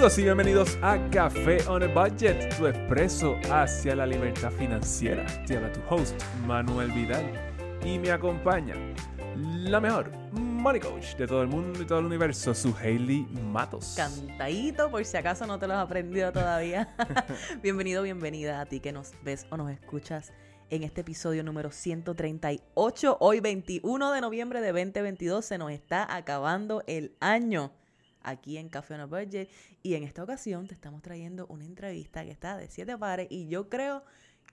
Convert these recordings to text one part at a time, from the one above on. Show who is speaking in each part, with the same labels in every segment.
Speaker 1: Saludos y bienvenidos a Café on a Budget, tu expreso hacia la libertad financiera. Te habla tu host, Manuel Vidal, y me acompaña la mejor money coach de todo el mundo y todo el universo, su Hailey Matos.
Speaker 2: Cantadito, por si acaso no te lo has aprendido todavía. Bienvenido, bienvenida a ti que nos ves o nos escuchas en este episodio número 138. Hoy 21 de noviembre de 2022 se nos está acabando el año aquí en Café on a Budget y en esta ocasión te estamos trayendo una entrevista que está de siete pares y yo creo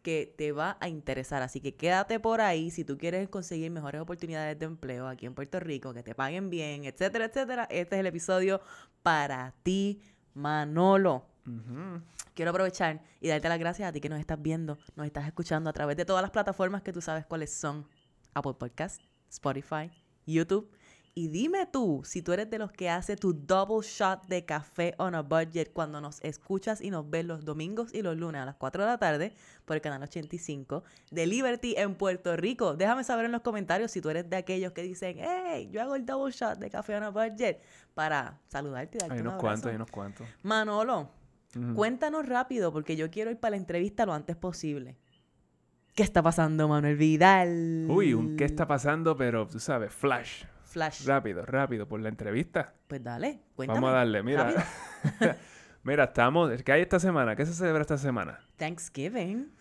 Speaker 2: que te va a interesar, así que quédate por ahí si tú quieres conseguir mejores oportunidades de empleo aquí en Puerto Rico, que te paguen bien, etcétera, etcétera. Este es el episodio para ti, Manolo. Quiero aprovechar y darte las gracias a ti que nos estás viendo, nos estás escuchando a través de todas las plataformas que tú sabes cuáles son. Apple Podcast, Spotify, YouTube y dime tú, si tú eres de los que hace tu double shot de café on a budget cuando nos escuchas y nos ves los domingos y los lunes a las 4 de la tarde por el canal 85 de Liberty en Puerto Rico. Déjame saber en los comentarios si tú eres de aquellos que dicen, hey, yo hago el double shot de café on a budget para saludarte y darte
Speaker 1: Hay
Speaker 2: un
Speaker 1: unos
Speaker 2: abrazo.
Speaker 1: cuantos, hay unos cuantos.
Speaker 2: Manolo, cuéntanos rápido porque yo quiero ir para la entrevista lo antes posible. ¿Qué está pasando, Manuel Vidal?
Speaker 1: Uy, un qué está pasando, pero tú sabes, flash.
Speaker 2: Flash.
Speaker 1: Rápido, rápido, por la entrevista.
Speaker 2: Pues dale, cuéntame.
Speaker 1: Vamos a darle, mira. mira, estamos. ¿Qué hay esta semana? ¿Qué se celebra esta semana?
Speaker 2: Thanksgiving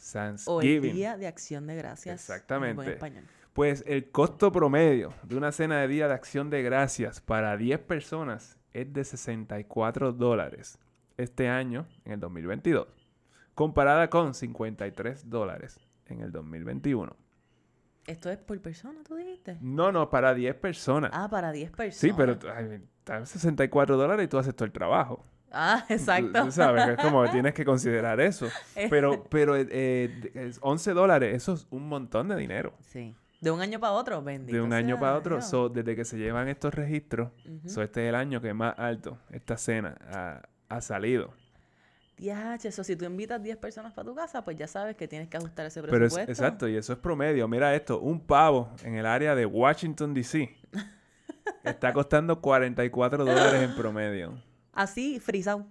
Speaker 2: o el
Speaker 1: Thanksgiving.
Speaker 2: Día de Acción de Gracias. en
Speaker 1: Exactamente.
Speaker 2: buen español.
Speaker 1: Pues el costo promedio de una cena de Día de Acción de Gracias para 10 personas es de 64 dólares este año, en el 2022, comparada con 53 dólares en el 2021.
Speaker 2: ¿Esto es por persona, tú dijiste?
Speaker 1: No, no, para 10 personas.
Speaker 2: Ah, para 10 personas.
Speaker 1: sí, pero están 64 dólares y tú haces todo el trabajo.
Speaker 2: Ah, exacto.
Speaker 1: Tú sabes, es como que tienes que considerar eso. Pero, pero eh, eh, es 11 dólares, eso es un montón de dinero.
Speaker 2: Sí. De un año para otro, bendito.
Speaker 1: de un año para otro. So, desde que se llevan estos registros,
Speaker 2: Ujú.
Speaker 1: so, este es el año que más alto esta cena ha, ha salido.
Speaker 2: Diache, eso si tú invitas 10 personas para tu casa, pues ya sabes que tienes que ajustar ese
Speaker 1: Pero es,
Speaker 2: presupuesto.
Speaker 1: exacto, y eso es promedio. Mira esto, un pavo en el área de Washington, D.C. está costando 44 dólares en promedio.
Speaker 2: Así, frisado,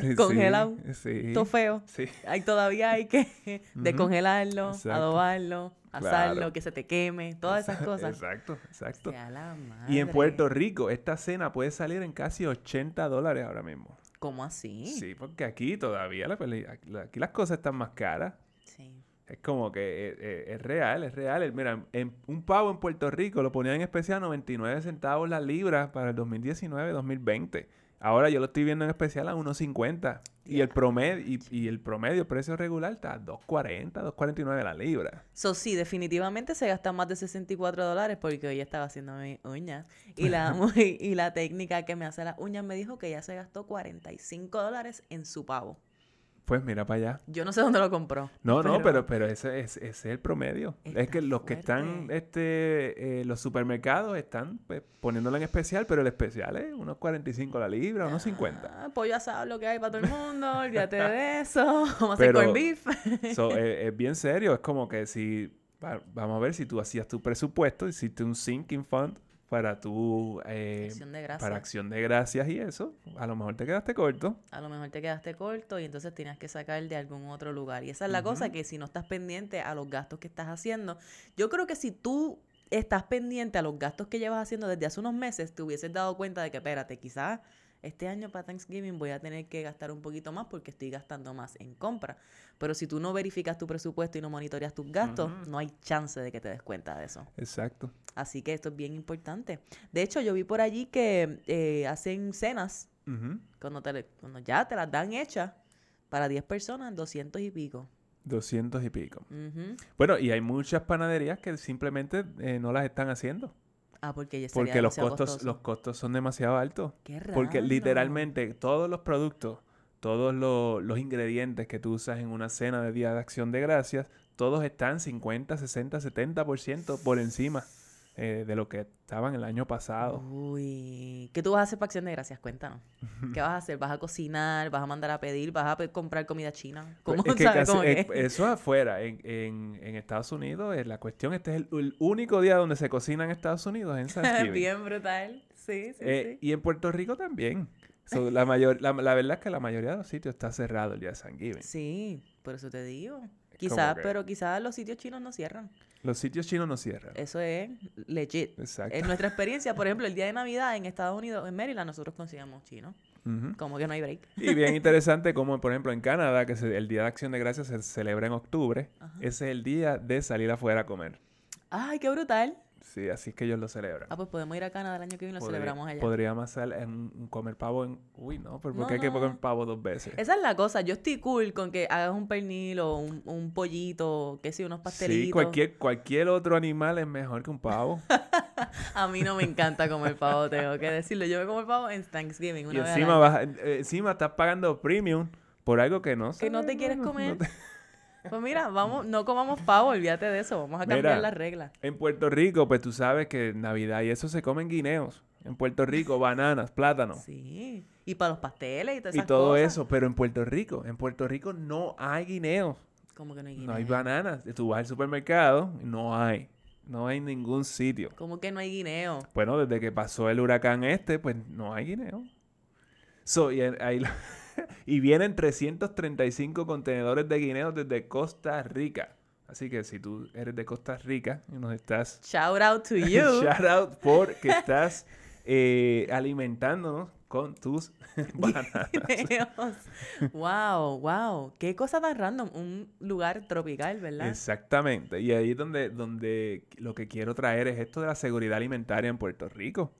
Speaker 1: Sí,
Speaker 2: Congelado.
Speaker 1: Sí.
Speaker 2: todo feo.
Speaker 1: Sí.
Speaker 2: Hay, todavía hay que descongelarlo,
Speaker 1: Exacto.
Speaker 2: adobarlo, asarlo,
Speaker 1: Claro.
Speaker 2: que se te queme, todas esas cosas.
Speaker 1: Exacto, exacto.
Speaker 2: Sea la
Speaker 1: Y en. Puerto Rico, esta cena puede salir en casi 80 dólares ahora mismo.
Speaker 2: ¿Cómo así?
Speaker 1: Sí, porque aquí todavía la peli- aquí las cosas están más caras.
Speaker 2: Sí.
Speaker 1: Es como que eh, eh, es, real, es real. Mira, en, un pavo en Puerto Rico lo ponían en especial a 99 centavos la libra para el 2019-2020. Ahora yo lo estoy viendo en especial a 1.50. Y el promedio, y, y el promedio, precio regular, está a 2.40, 2.49 la libra.
Speaker 2: So, sí, definitivamente se gastan más de 64 dólares porque hoy estaba haciendo mis uñas y la, y la técnica que me hace las uñas me dijo que ya se gastó 45 dólares en su pavo.
Speaker 1: Pues mira para allá.
Speaker 2: Yo no sé dónde lo compró.
Speaker 1: No, no, pero, pero ese, es- ese es el promedio. es que los que están, este, eh, los supermercados están pues, poniéndolo en especial, pero el especial es unos 45 la libra, unos 50.
Speaker 2: Ah, pollo asado lo que hay para todo el mundo, olvídate de eso. Vamos a hacer
Speaker 1: Pero-
Speaker 2: beef.
Speaker 1: So, eh, es bien serio, es como que si, va- vamos a ver si tú hacías tu presupuesto, hiciste un sinking fund para tu, eh,
Speaker 2: Acción de gracias.
Speaker 1: para acción de gracias y eso, a lo mejor te quedaste corto.
Speaker 2: A lo mejor te quedaste corto y entonces tenías que sacar de algún otro lugar. Y esa es la cosa que si no estás pendiente a los gastos que estás haciendo, yo creo que si tú estás pendiente a los gastos que llevas haciendo desde hace unos meses, te hubieses dado cuenta de que, espérate, quizás este año para Thanksgiving voy a tener que gastar un poquito más porque estoy gastando más en compra. Pero si tú no verificas tu presupuesto y no monitoreas tus gastos, no hay chance de que te des cuenta de eso.
Speaker 1: Exacto.
Speaker 2: Así que esto es bien importante. De hecho, yo vi por allí que eh, hacen cenas
Speaker 1: Ujú.
Speaker 2: cuando, te, cuando ya te las dan hechas para 10 personas, 200 y pico.
Speaker 1: 200 y pico. Bueno, y hay muchas panaderías que simplemente eh, no las están haciendo.
Speaker 2: Ah, porque ya
Speaker 1: Porque los costos,
Speaker 2: costoso.
Speaker 1: los costos son demasiado altos.
Speaker 2: Qué
Speaker 1: Porque
Speaker 2: raro.
Speaker 1: literalmente todos los productos, todos los, los ingredientes que tú usas en una cena de Día de Acción de Gracias, todos están 50, 60, 70% por encima eh, de lo que estaban el año pasado.
Speaker 2: Uy, ¿qué tú vas a hacer para Acción de Gracias? Cuéntanos. ¿Qué vas a hacer? ¿Vas a cocinar? ¿Vas a mandar a pedir? ¿Vas a pe- comprar comida china? ¿Cómo
Speaker 1: Es que
Speaker 2: sabes?
Speaker 1: casi-
Speaker 2: ¿Cómo que?
Speaker 1: eso afuera, en, en- en Estados Unidos, eh, la cuestión, este es el, el único día donde se cocina en Estados Unidos, en Thanksgiving.
Speaker 2: Bien brutal. Sí, sí,
Speaker 1: Eh,
Speaker 2: sí.
Speaker 1: Y en Puerto Rico también. So, la, mayor, la, la verdad es que la mayoría de los sitios está cerrado el día de Thanksgiving.
Speaker 2: Sí, por eso te digo. Quizás,
Speaker 1: que-
Speaker 2: pero quizás los sitios chinos no cierran.
Speaker 1: Los sitios chinos no cierran.
Speaker 2: Eso es legit.
Speaker 1: Exacto.
Speaker 2: En nuestra experiencia, por ejemplo, el día de Navidad en Estados Unidos, en Maryland, nosotros conseguimos chino.
Speaker 1: Ujú.
Speaker 2: Como que no hay break.
Speaker 1: Y bien interesante como, por ejemplo, en Canadá, que se- el Día de Acción de Gracias se celebra en octubre,
Speaker 2: Ajá.
Speaker 1: ese es el día de salir afuera a comer.
Speaker 2: ¡Ay, qué brutal!
Speaker 1: Sí, así es que ellos lo celebran.
Speaker 2: Ah, pues podemos ir a Canadá el año que viene y lo
Speaker 1: Podría-
Speaker 2: celebramos allá.
Speaker 1: Podríamos hacer en, comer pavo en... Uy, no, pero ¿por
Speaker 2: No,
Speaker 1: qué hay que
Speaker 2: no.
Speaker 1: comer pavo dos veces?
Speaker 2: Esa es la cosa. Yo estoy cool con que hagas un pernil o un, un pollito, qué sé, unos pastelitos.
Speaker 1: Sí, cualquier, cualquier otro animal es mejor que un pavo.
Speaker 2: A mí no me encanta comer pavo, tengo que decirlo. Yo me como el pavo en Thanksgiving
Speaker 1: y
Speaker 2: una vez al
Speaker 1: encima,
Speaker 2: año.
Speaker 1: vas, eh, encima estás pagando premium por algo que no
Speaker 2: Que no te quieres
Speaker 1: no
Speaker 2: comer.
Speaker 1: te-
Speaker 2: Pues mira, vamos, no comamos pavo, olvídate de eso. Vamos a cambiar
Speaker 1: Mira.
Speaker 2: las reglas.
Speaker 1: En Puerto Rico, pues tú sabes que en Navidad y eso se comen guineos. En Puerto Rico, bananas, plátanos.
Speaker 2: Sí. Y para los pasteles y todas
Speaker 1: y
Speaker 2: esas
Speaker 1: todo
Speaker 2: cosas.
Speaker 1: eso, pero en Puerto Rico, en Puerto Rico no hay guineos,
Speaker 2: Como que no hay
Speaker 1: no hay bananas. Tú vas al supermercado y no hay, no hay ningún sitio.
Speaker 2: ¿Cómo que no hay guineo?
Speaker 1: Bueno, desde que pasó el huracán este, pues no hay guineo. So, y, ahí lo- y vienen 335 contenedores de guineos desde Costa Rica. Así que si tú eres de Costa Rica y nos estás
Speaker 2: Shout out to you.
Speaker 1: Shout out porque estás eh, alimentándonos con tus bananas.
Speaker 2: Guineos. wow, wow. Qué cosa tan random. Un lugar tropical, ¿verdad?
Speaker 1: Exactamente. Y ahí es donde, donde lo que quiero traer es esto de la seguridad alimentaria en Puerto Rico.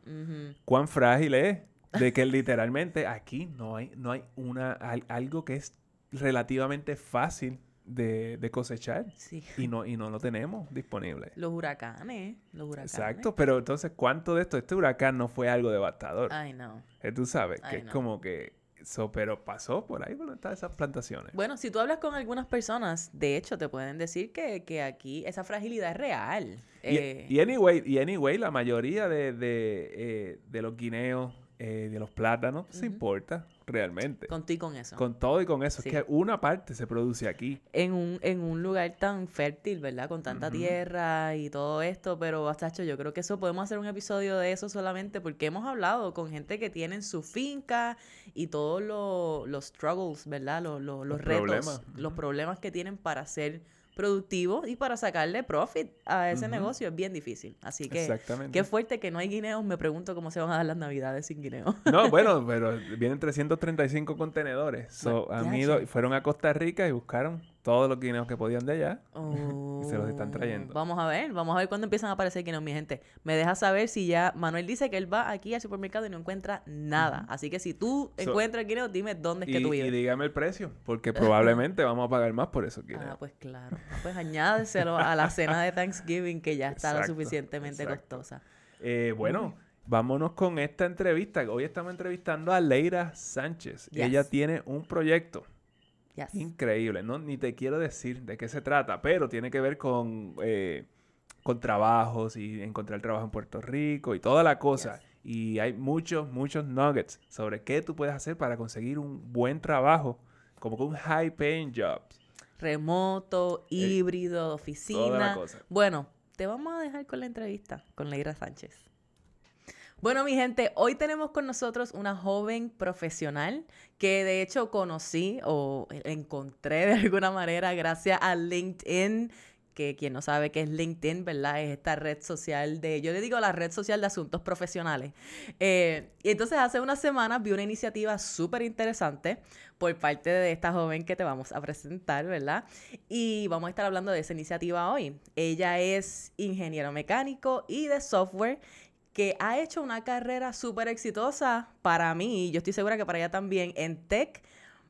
Speaker 1: Cuán frágil es de que literalmente aquí no hay, no hay una, al- algo que es relativamente fácil de, de cosechar
Speaker 2: Sí.
Speaker 1: y no, y no lo tenemos disponible.
Speaker 2: Los huracanes. Los huracanes.
Speaker 1: Exacto, pero entonces, ¿cuánto de esto? Este huracán no fue algo devastador.
Speaker 2: Ay, no.
Speaker 1: Eh, tú sabes, que es como que... So, pero pasó por ahí por están esas plantaciones.
Speaker 2: Bueno, si tú hablas con algunas personas, de hecho, te pueden decir que, que aquí esa fragilidad es real.
Speaker 1: Y,
Speaker 2: Eh,
Speaker 1: y anyway, y anyway, la mayoría de, de, eh, de los guineos, eh, de los plátanos, se importa realmente.
Speaker 2: con tú y con eso.
Speaker 1: Con todo y con eso.
Speaker 2: Sí.
Speaker 1: Es que una parte se produce aquí.
Speaker 2: En un, en un lugar tan fértil, ¿verdad? Con tanta tierra y todo esto, pero Bastacho, yo creo que eso podemos hacer un episodio de eso solamente porque hemos hablado con gente que tienen su finca y todos lo- los struggles, ¿verdad? Los, los, los
Speaker 1: Los
Speaker 2: retos,
Speaker 1: problemas,
Speaker 2: los problemas que tienen para ser productivos y para sacarle profit a ese negocio es bien difícil. Así que
Speaker 1: Exactamente.
Speaker 2: qué fuerte que no hay guineos. Me pregunto cómo se van a dar las navidades sin guineos.
Speaker 1: No, bueno, pero vienen 335 contenedores. So,
Speaker 2: Bueno,
Speaker 1: han ido, fueron a Costa Rica y buscaron todos los guineos que podían de allá.
Speaker 2: Y
Speaker 1: se los están trayendo.
Speaker 2: Vamos a ver, vamos a ver cuándo empiezan a aparecer guineos, mi gente. Me deja saber si ya Manuel dice que él va aquí al supermercado y no encuentra nada. Así que si tú
Speaker 1: So-
Speaker 2: encuentras guineos, dime dónde es
Speaker 1: Y,
Speaker 2: que tú
Speaker 1: y
Speaker 2: vives.
Speaker 1: dígame el precio, porque probablemente vamos a pagar más por esos guineos.
Speaker 2: Ah, pues claro. Ah, Pues añádeselo a la cena de Thanksgiving que ya está lo suficientemente
Speaker 1: exacto.
Speaker 2: costosa.
Speaker 1: Eh, bueno, vámonos con esta entrevista. Hoy estamos entrevistando a Leira Sánchez.
Speaker 2: Yes.
Speaker 1: Ella tiene un proyecto
Speaker 2: Yes.
Speaker 1: increíble, ¿no? Ni te quiero decir de qué se trata, pero tiene que ver con, eh, con trabajos y encontrar trabajo en Puerto Rico y toda la cosa.
Speaker 2: Yes.
Speaker 1: Y hay muchos, muchos nuggets sobre qué tú puedes hacer para conseguir un buen trabajo, como que un high paying job.
Speaker 2: Remoto, híbrido,
Speaker 1: Eh, Toda la
Speaker 2: oficina.
Speaker 1: cosa.
Speaker 2: Bueno, te vamos a dejar con la entrevista con Leira Sánchez. Bueno, mi gente, hoy tenemos con nosotros una joven profesional que de hecho conocí o encontré de alguna manera gracias a LinkedIn, que quien no sabe qué es LinkedIn, ¿verdad? Es esta red social de, yo le digo la red social de asuntos profesionales. Eh, y entonces hace unas semanas vi una iniciativa súper interesante por parte de esta joven que te vamos a presentar, ¿verdad? Y vamos a estar hablando de esa iniciativa hoy. Ella es ingeniero mecánico y de software que ha hecho una carrera súper exitosa para mí, y yo estoy segura que para ella también, en tech,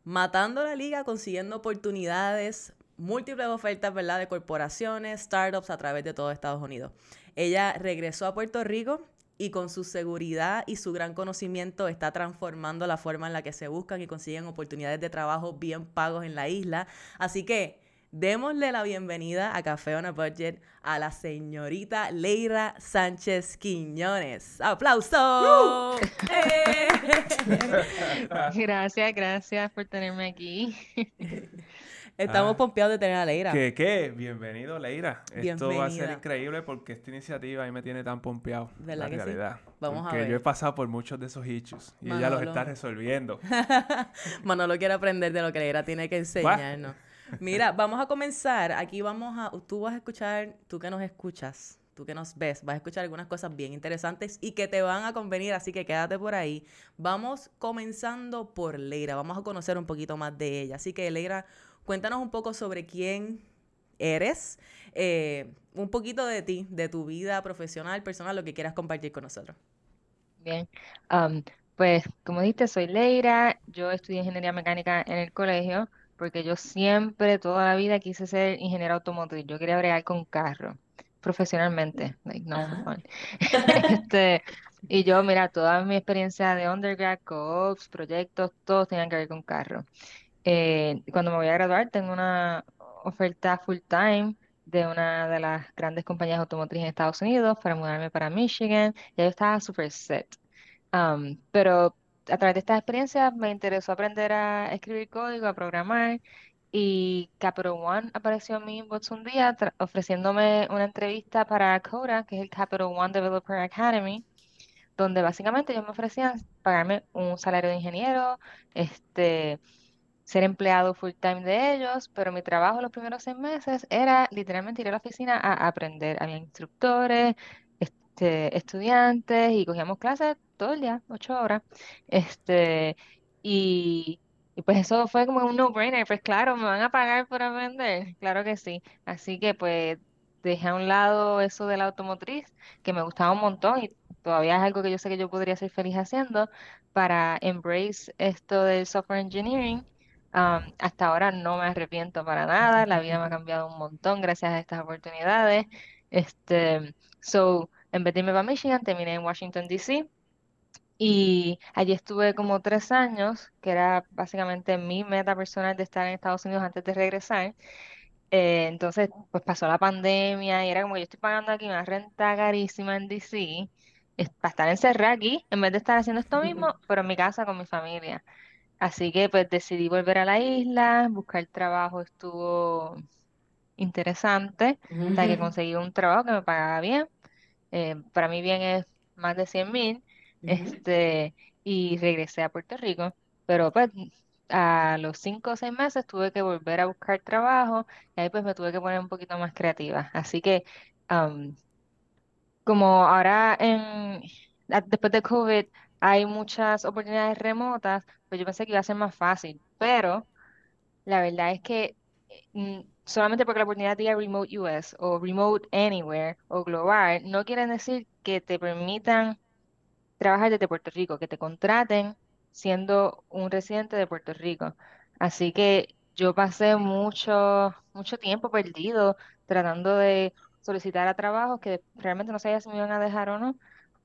Speaker 2: matando la liga, consiguiendo oportunidades, múltiples ofertas, ¿verdad?, de corporaciones, startups a través de todo Estados Unidos. Ella regresó a Puerto Rico y con su seguridad y su gran conocimiento está transformando la forma en la que se buscan y consiguen oportunidades de trabajo bien pagos en la isla. Así que démosle la bienvenida a Café on a Budget a la señorita Leira Sánchez Quiñones. ¡Aplausos! ¡Eh!
Speaker 3: Gracias, gracias por tenerme aquí.
Speaker 2: Estamos
Speaker 1: Ah.
Speaker 2: pompeados de tener a Leira.
Speaker 1: ¿Qué, qué? Bienvenido, Leira. Esto va a ser
Speaker 2: Bienvenida.
Speaker 1: increíble porque esta iniciativa ahí me tiene tan pompeado.
Speaker 2: ¿Verdad
Speaker 1: la
Speaker 2: que sí?
Speaker 1: realidad.
Speaker 2: Vamos a ver.
Speaker 1: yo he pasado por muchos de esos issues y ella los
Speaker 2: Manolo.
Speaker 1: está resolviendo.
Speaker 2: Manolo quiere aprender de lo que Leira tiene que enseñarnos. Mira, vamos a comenzar. Aquí vamos a... Tú vas a escuchar, tú que nos escuchas, tú que nos ves, vas a escuchar algunas cosas bien interesantes y que te van a convenir, así que quédate por ahí. Vamos comenzando por Leira. Vamos a conocer un poquito más de ella. Así que, Leira, cuéntanos un poco sobre quién eres, eh, un poquito de ti, de tu vida profesional, personal, lo que quieras compartir con nosotros.
Speaker 3: Bien, Am, pues como dijiste, soy Leira, yo estudié ingeniería mecánica en el colegio porque yo siempre, toda la vida quise ser ingeniero automotriz, yo quería bregar con carro, profesionalmente, like, no. Este, y yo, mira, toda mi experiencia de undergrad, co-ops, proyectos, todos tenían que ver con carro. Eh, cuando me voy a graduar, tengo una oferta full time de una de las grandes compañías automotrices en Estados Unidos para mudarme para Michigan. Ya yo estaba súper set. Um, pero a través de estas experiencias me interesó aprender a escribir código, a programar. Y Capital One apareció en mi inbox un día ofreciéndome una entrevista para CODA, que es el Capital One Developer Academy donde básicamente ellos me ofrecían pagarme un salario de ingeniero, este, ser empleado full time de ellos, pero mi trabajo los primeros seis meses era literalmente ir a la oficina a aprender. Había instructores, este, estudiantes y cogíamos clases todo el día, ocho horas. Este, y, y pues eso fue como un no-brainer, pues claro, me van a pagar por aprender, claro que sí. Así que pues dejé a un lado eso de la automotriz, que me gustaba un montón y todavía es algo que yo sé que yo podría ser feliz haciendo, para embrace esto del software engineering. Um, hasta ahora no me arrepiento para nada, la vida me ha cambiado un montón gracias a estas oportunidades. Este, so, en vez de irme para Michigan, terminé en Washington, D.C. Y allí estuve como tres años, que era básicamente mi meta personal de estar en Estados Unidos antes de regresar. Eh, entonces, pues pasó la pandemia y era como yo estoy pagando aquí una renta carísima en DC es- para estar encerrada aquí, en vez de estar haciendo esto mismo, pero en mi casa con mi familia. Así que pues decidí volver a la isla, buscar trabajo estuvo interesante, hasta que conseguí un trabajo que me pagaba bien. Eh, para mí bien es más de 100 mil, este, y regresé a Puerto Rico. Pero pues a los cinco o seis meses tuve que volver a buscar trabajo y ahí pues me tuve que poner un poquito más creativa. Así que am, como ahora en, después de COVID hay muchas oportunidades remotas, pues yo pensé que iba a ser más fácil, pero la verdad es que mm, solamente porque la oportunidad diga Remote US o Remote Anywhere o Global, no quiere decir que te permitan trabajar desde Puerto Rico, que te contraten siendo un residente de Puerto Rico. Así que yo pasé mucho, mucho tiempo perdido tratando de solicitar a trabajos que realmente no sabía si me iban a dejar o no.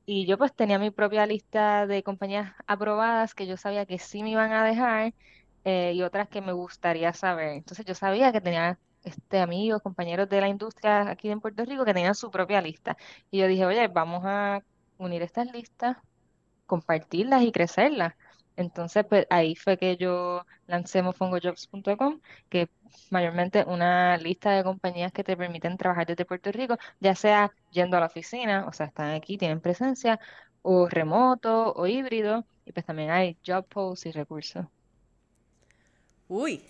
Speaker 3: Y yo pues tenía mi propia lista de compañías aprobadas que yo sabía que sí me iban a dejar eh, y otras que me gustaría saber. Entonces yo sabía que tenía este, amigos, compañeros de la industria aquí en Puerto Rico que tenían su propia lista. Y yo dije, oye, vamos a unir estas listas, compartirlas y crecerlas. Entonces, pues ahí fue que yo lancé mofongojobs.com, que es mayormente una lista de compañías que te permiten trabajar desde Puerto Rico, ya sea yendo a la oficina, o sea, están aquí, tienen presencia, o remoto o híbrido, y pues también hay job posts y recursos.
Speaker 2: Uy,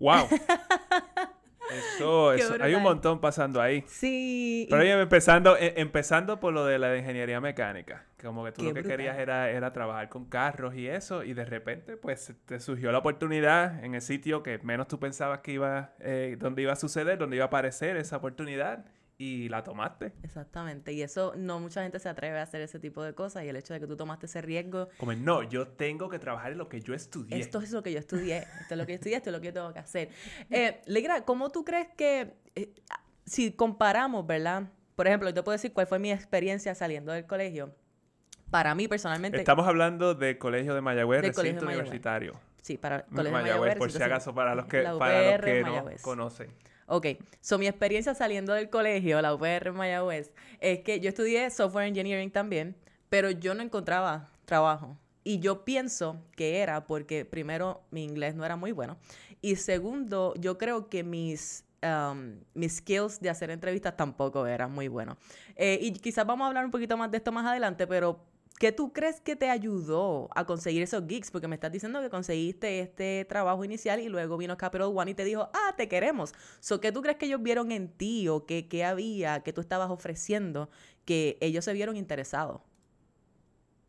Speaker 1: ¡Wow! Eso, eso. Hay un montón pasando ahí.
Speaker 2: sí.
Speaker 1: Pero oye, empezando, eh, empezando por lo de la ingeniería mecánica. Como que tú
Speaker 2: Qué
Speaker 1: lo que
Speaker 2: brutal.
Speaker 1: querías era, era trabajar con carros y eso, y de repente, pues, te surgió la oportunidad en el sitio que menos tú pensabas que iba, eh, donde iba a suceder, donde iba a aparecer esa oportunidad, y la tomaste.
Speaker 2: Exactamente, y eso no mucha gente se atreve a hacer ese tipo de cosas y el hecho de que tú tomaste ese riesgo,
Speaker 1: Como, no, yo tengo que trabajar en lo que yo estudié.
Speaker 2: esto es lo que yo estudié, esto es lo que yo estudié, esto es lo que yo tengo que hacer. Eh, Legra, ¿cómo tú crees que, eh, si comparamos, ¿verdad? Por ejemplo, yo te puedo decir cuál fue mi experiencia saliendo del colegio. Para mí, personalmente,
Speaker 1: Estamos hablando del Colegio de Mayagüez,
Speaker 2: Colegio
Speaker 1: recinto
Speaker 2: de Mayagüez.
Speaker 1: universitario.
Speaker 2: sí, para colegio de
Speaker 1: Mayagüez,
Speaker 2: Mayagüez,
Speaker 1: por si acaso, para los que, para los que no
Speaker 2: Mayagüez.
Speaker 1: conocen.
Speaker 2: Ok, so mi experiencia saliendo del colegio, la UPR en Mayagüez, es que yo estudié software engineering también, pero yo no encontraba trabajo. y yo pienso que era porque primero mi inglés no era muy bueno y segundo yo creo que mis um, mis skills de hacer entrevistas tampoco eran muy buenos. Eh, y quizás vamos a hablar un poquito más de esto más adelante, pero ¿qué tú crees que te ayudó a conseguir esos gigs? Porque me estás diciendo que conseguiste este trabajo inicial y luego vino Capital One y te dijo, ah, te queremos. So, ¿Qué tú crees que ellos vieron en ti o qué, qué había, que tú estabas ofreciendo, que ellos se vieron interesados?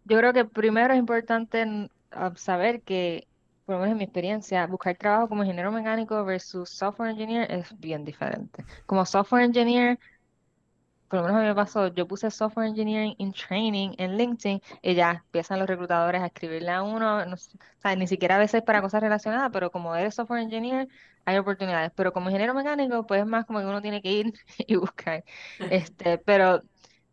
Speaker 3: Yo creo que primero es importante saber que por lo menos en mi experiencia, buscar trabajo como ingeniero mecánico versus software engineer es bien diferente. Como software engineer, por lo menos a mí me pasó, yo puse software engineering in training en LinkedIn y ya empiezan los reclutadores a escribirle a uno, no, o sea, ni siquiera a veces para cosas relacionadas, pero como eres software engineer, hay oportunidades. Pero como ingeniero mecánico, pues es más como que uno tiene que ir y buscar. Este, pero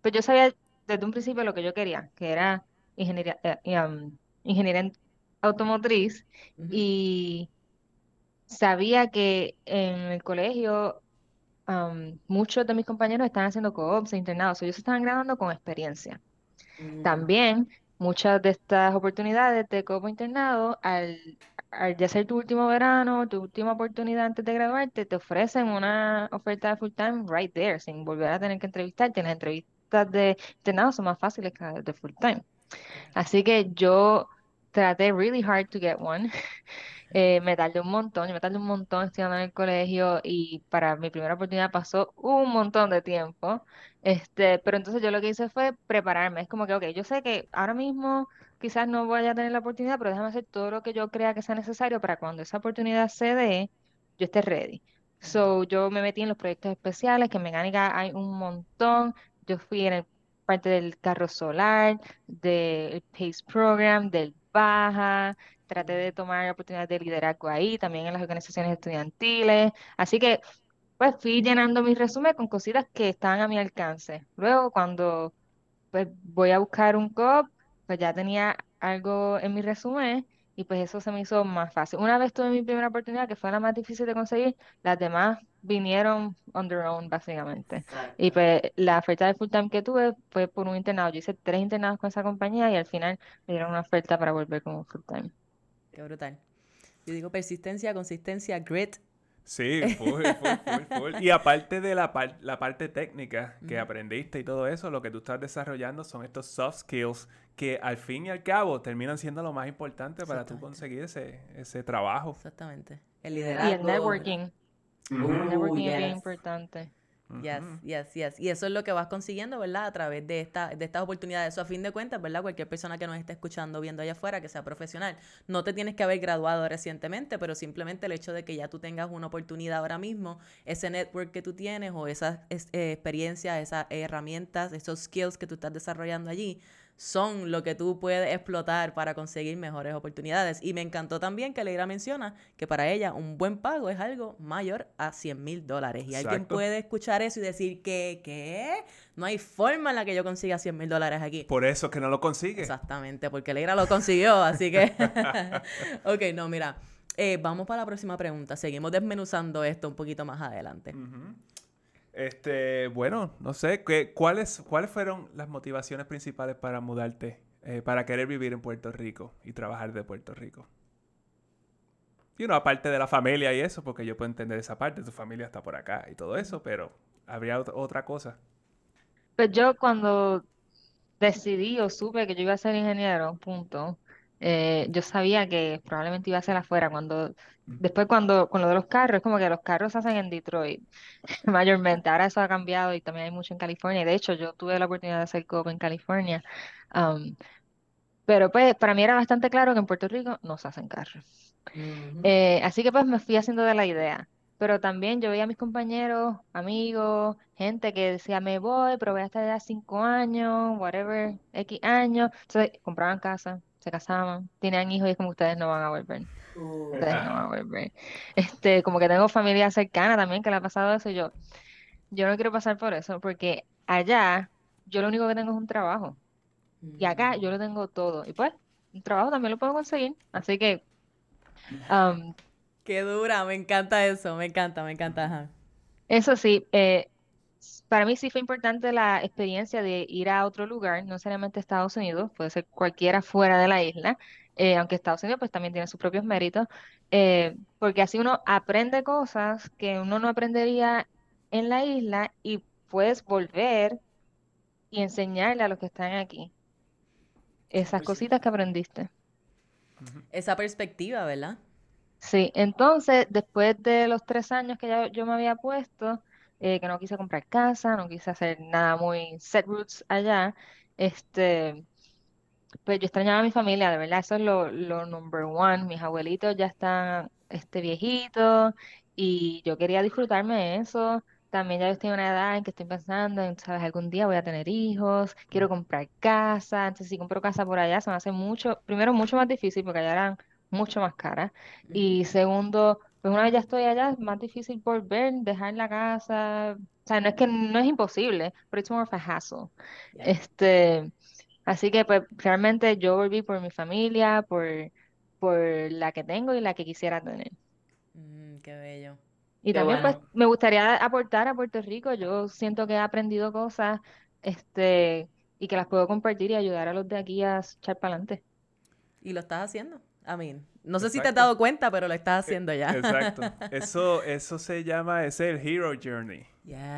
Speaker 3: pues yo sabía desde un principio lo que yo quería, que era ingeniería, eh, um, ingeniería automotriz y sabía que en el colegio muchos de mis compañeros están haciendo co-ops e internados, ellos se estaban graduando con experiencia. Mm. También muchas de estas oportunidades de co-op internado, al, al ya ser tu último verano, tu última oportunidad antes de graduarte, te ofrecen una oferta de full time right there, sin volver a tener que entrevistarte. Las entrevistas de internado son más fáciles que las de full time. Así que yo traté really hard to get one. Eh, me tardé un montón, yo me tardé un montón estudiando en el colegio y para mi primera oportunidad pasó un montón de tiempo. Este, pero entonces yo lo que hice fue prepararme. Es como que, ok, yo sé que ahora mismo quizás no voy a tener la oportunidad, pero déjame hacer todo lo que yo crea que sea necesario para cuando esa oportunidad se dé, yo esté ready. So, yo me metí en los proyectos especiales, que en mecánica hay un montón. Yo fui en el parte del carro solar, del PACE Program, del Baja, traté de tomar oportunidades de liderazgo ahí, también en las organizaciones estudiantiles, así que pues fui llenando mi resumen con cositas que estaban a mi alcance. Luego cuando pues voy a buscar un COP, pues ya tenía algo en mi resumen y pues eso se me hizo más fácil. Una vez tuve mi primera oportunidad, que fue la más difícil de conseguir, las demás vinieron on their own, básicamente. Y pues la oferta de full time que tuve fue por un internado. Yo hice tres internados con esa compañía y al final me dieron una oferta para volver como full time.
Speaker 2: Qué brutal. Yo digo persistencia, consistencia, grit,
Speaker 1: Sí, full, full, full, Y aparte de la, la parte técnica que aprendiste y todo eso, lo que tú estás desarrollando son estos soft skills que al fin y al cabo terminan siendo lo más importante para tú conseguir ese, ese trabajo.
Speaker 2: Exactamente.
Speaker 3: El liderazgo. Y el networking. el networking es bien importante.
Speaker 2: Yes, yes, yes. Y eso es lo que vas consiguiendo, ¿verdad? A través de, esta, de estas oportunidades. Eso a fin de cuentas, ¿verdad? Cualquier persona que nos esté escuchando, viendo allá afuera, que sea profesional, no te tienes que haber graduado recientemente, pero simplemente el hecho de que ya tú tengas una oportunidad ahora mismo, ese network que tú tienes o esas eh, experiencias, esas herramientas, esos skills que tú estás desarrollando allí, son lo que tú puedes explotar para conseguir mejores oportunidades. Y me encantó también que Leira menciona que para ella un buen pago es algo mayor a 100 mil dólares. Y alguien puede escuchar eso y decir que, ¿qué? No hay forma en la que yo consiga 100 mil dólares aquí.
Speaker 1: Por eso que no lo consigue.
Speaker 2: Exactamente, porque Leira lo consiguió, así que... ok, no, mira. Eh, vamos para la próxima pregunta. Seguimos desmenuzando esto un poquito más adelante.
Speaker 1: Este, bueno, no sé, ¿qué, cuáles, ¿cuáles fueron las motivaciones principales para mudarte, eh, para querer vivir en Puerto Rico y trabajar de Puerto Rico? Y uno, aparte de la familia y eso, porque yo puedo entender esa parte, tu familia está por acá y todo eso, pero habría otra cosa.
Speaker 3: Pues yo cuando decidí o supe que yo iba a ser ingeniero, punto, eh, yo sabía que probablemente iba a ser afuera. Cuando, después cuando, con lo de los carros, es como que los carros se hacen en Detroit, mayormente. Ahora eso ha cambiado y también hay mucho en California. De hecho, yo tuve la oportunidad de hacer COP en California. Um, pero pues para mí era bastante claro que en Puerto Rico no se hacen carros. Eh, así que pues me fui haciendo de la idea. Pero también yo veía a mis compañeros, amigos, gente que decía, me voy, pero voy a estar allá cinco años, whatever, X años. Entonces compraban casa, se casaban, tenían hijos y es como ustedes no van a volver. Ustedes no van a volver. Este, como que tengo familia cercana también que le ha pasado eso. Y yo, yo no quiero pasar por eso, porque allá yo lo único que tengo es un trabajo. Y acá yo lo tengo todo. Y pues, un trabajo también lo puedo conseguir. Así que. Um,
Speaker 2: Qué dura, me encanta eso, me encanta, me encanta.
Speaker 3: Eso sí, eh, para mí sí fue importante la experiencia de ir a otro lugar, no necesariamente Estados Unidos, puede ser cualquiera fuera de la isla, eh, aunque Estados Unidos pues también tiene sus propios méritos, eh, porque así uno aprende cosas que uno no aprendería en la isla y puedes volver y enseñarle a los que están aquí esas cositas que aprendiste.
Speaker 2: Esa perspectiva, ¿verdad?
Speaker 3: Sí, entonces después de los tres años que ya yo me había puesto, eh, que no quise comprar casa, no quise hacer nada muy set roots allá, este, pues yo extrañaba a mi familia, de verdad, eso es lo, lo number one. Mis abuelitos ya están este, viejitos y yo quería disfrutarme de eso. También ya estoy en una edad en que estoy pensando en, sabes, algún día voy a tener hijos, quiero comprar casa, entonces si compro casa por allá se me hace mucho, primero mucho más difícil porque allá eran mucho más caras. Y segundo, pues una vez ya estoy allá es más difícil volver, dejar la casa, o sea, no es que no es imposible, pero it's more of a hassle. Este, así que pues realmente yo volví por mi familia, por, por la que tengo y la que quisiera tener.
Speaker 2: Mm, qué bello.
Speaker 3: Y también pues me gustaría aportar a Puerto Rico. Yo siento que he aprendido cosas este, y que las puedo compartir y ayudar a los de aquí a echar para adelante.
Speaker 2: Y lo estás haciendo. I mean, no sé si te has dado cuenta, pero lo estás e, haciendo ya.
Speaker 1: Exacto. Eso, eso se llama, ese es el Hero Journey.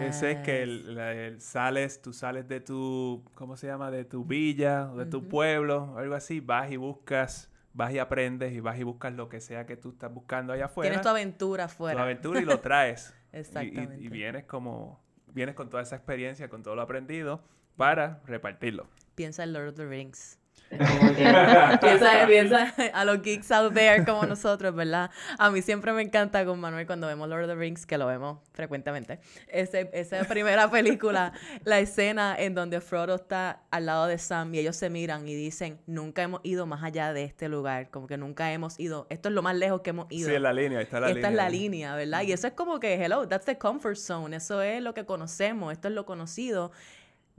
Speaker 1: Ese es que el, sales, tú sales de tu, ¿cómo se llama? De tu villa, de tu pueblo, algo así, vas y buscas vas y aprendes y vas y buscas lo que sea que tú estás buscando allá afuera.
Speaker 2: Tienes tu aventura afuera.
Speaker 1: Tu aventura y lo traes. Exactamente. Y, vienes como, vienes con toda esa experiencia, con todo lo aprendido para repartirlo.
Speaker 2: Piensa en Lord of the Rings. piensa, piensa a los geeks out there como nosotros, ¿verdad? A mí siempre me encanta con Manuel cuando vemos Lord of the Rings, que lo vemos frecuentemente. Ese, esa primera película, la escena en donde Frodo está al lado de Sam y ellos se miran y dicen, nunca hemos ido más allá de este lugar, como que nunca hemos ido, esto es lo más lejos que hemos ido.
Speaker 1: Sí, en la línea, está la
Speaker 2: Esta
Speaker 1: línea.
Speaker 2: es la línea, ¿verdad? Y eso es como que, hello, that's the comfort zone, eso es lo que conocemos, esto es lo conocido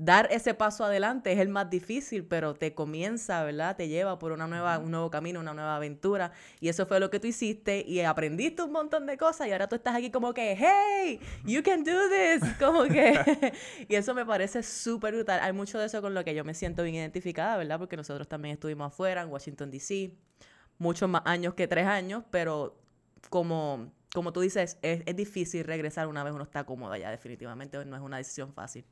Speaker 2: dar ese paso adelante es el más difícil, pero te comienza, ¿verdad? Te lleva por una nueva, un nuevo camino, una nueva aventura. Y eso fue lo que tú hiciste y aprendiste un montón de cosas y ahora tú estás aquí como que, hey, you can do this. Como que... y eso me parece súper brutal. Hay mucho de eso con lo que yo me siento bien identificada, ¿verdad? Porque nosotros también estuvimos afuera, en Washington, D.C., muchos más años que tres años, pero como, como tú dices, es, es difícil regresar una vez uno está cómodo ya, definitivamente no es una decisión fácil.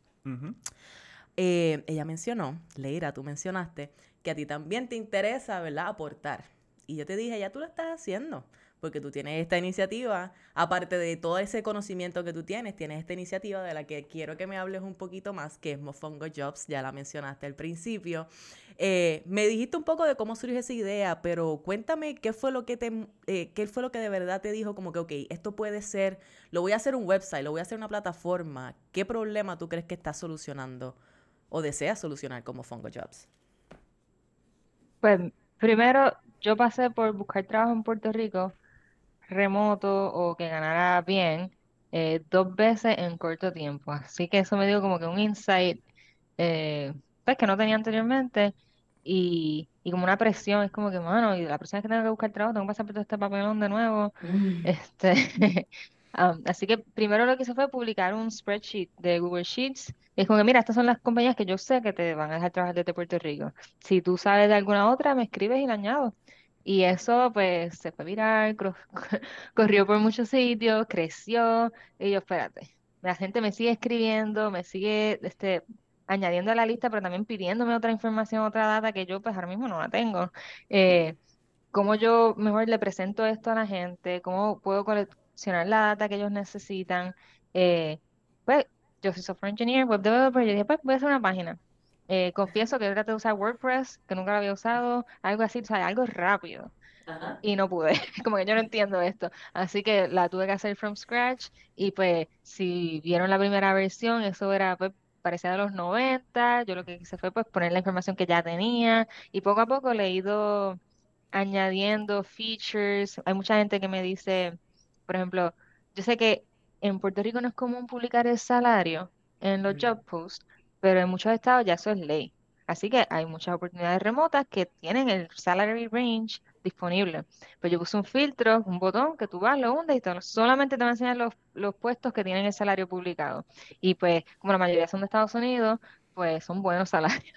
Speaker 2: Eh, ella mencionó, Leira, tú mencionaste, que a ti también te interesa, ¿verdad?, aportar. Y yo te dije, ya tú lo estás haciendo, porque tú tienes esta iniciativa, aparte de todo ese conocimiento que tú tienes, tienes esta iniciativa de la que quiero que me hables un poquito más, que es Mofongo Jobs, ya la mencionaste al principio. Eh, me dijiste un poco de cómo surgió esa idea, pero cuéntame qué fue lo que te, eh, qué fue lo que de verdad te dijo como que, ok, esto puede ser, lo voy a hacer un website, lo voy a hacer una plataforma. ¿Qué problema tú crees que estás solucionando o deseas solucionar como Fongo Jobs?
Speaker 3: Pues primero, yo pasé por buscar trabajo en Puerto Rico remoto o que ganara bien eh, dos veces en corto tiempo. Así que eso me dio como que un insight eh, pues, que no tenía anteriormente y, y como una presión. Es como que, mano, y la presión es que tengo que buscar trabajo, tengo que pasar por todo este papelón de nuevo. Mm. Este, así que primero lo que hice fue publicar un spreadsheet de Google Sheets. es como que, mira, estas son las compañías que yo sé que te van a dejar trabajar desde Puerto Rico. Si tú sabes de alguna otra, me escribes y la añado. Y eso pues se fue viral, corrió por muchos sitios, creció. Y yo, espérate, la gente me sigue escribiendo, me sigue este, añadiendo a la lista, pero también pidiéndome otra información, otra data que yo pues ahora mismo no la tengo. Eh, ¿Cómo yo mejor le presento esto a la gente? ¿Cómo puedo coleccionar la data que ellos necesitan? Eh, pues yo soy software engineer, web developer, yo dije, pues voy a hacer una página. Eh, confieso que traté de usar WordPress, que nunca lo había usado, algo así, o sea, algo rápido. Y no pude, como que yo no entiendo esto. Así que la tuve que hacer from scratch y pues si vieron la primera versión, eso era, pues parecía de los 90, yo lo que hice fue pues poner la información que ya tenía y poco a poco le he ido añadiendo features. Hay mucha gente que me dice, por ejemplo, yo sé que en Puerto Rico no es común publicar el salario en los job posts, pero en muchos estados ya eso es ley. Así que hay muchas oportunidades remotas que tienen el salary range disponible. Pues yo puse un filtro, un botón que tú vas, lo hundes y te, solamente te van a enseñar los, los puestos que tienen el salario publicado. Y pues como la mayoría son de Estados Unidos, pues son buenos salarios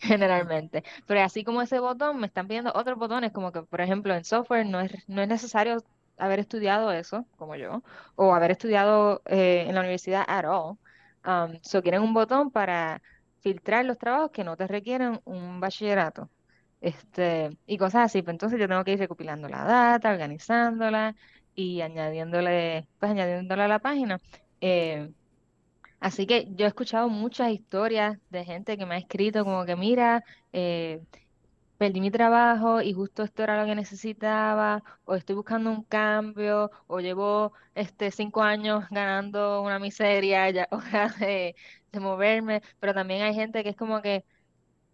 Speaker 3: generalmente. Pero así como ese botón, me están pidiendo otros botones, como que por ejemplo en software no es, no es necesario haber estudiado eso, como yo, o haber estudiado eh, en la universidad at all. Um, quieren un botón para filtrar los trabajos que no te requieren un bachillerato. Este, y cosas así. Pues entonces yo tengo que ir recopilando la data, organizándola y añadiéndole, pues añadiéndole a la página. Eh, así que yo he escuchado muchas historias de gente que me ha escrito como que, mira, eh, perdí mi trabajo y justo esto era lo que necesitaba, o estoy buscando un cambio, o llevo este cinco años ganando una miseria, ya hora de, de moverme, pero también hay gente que es como que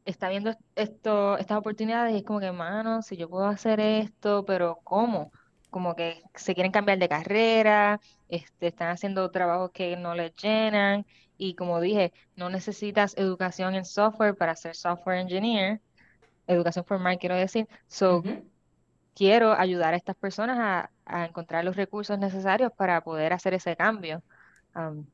Speaker 3: está viendo esto, estas oportunidades y es como que, mano, si yo puedo hacer esto, pero ¿cómo? Como que se quieren cambiar de carrera, este, están haciendo trabajos que no les llenan y como dije, no necesitas educación en software para ser software engineer, educación formal quiero decir, so quiero ayudar a estas personas a, a, encontrar los recursos necesarios para poder hacer ese cambio. Um,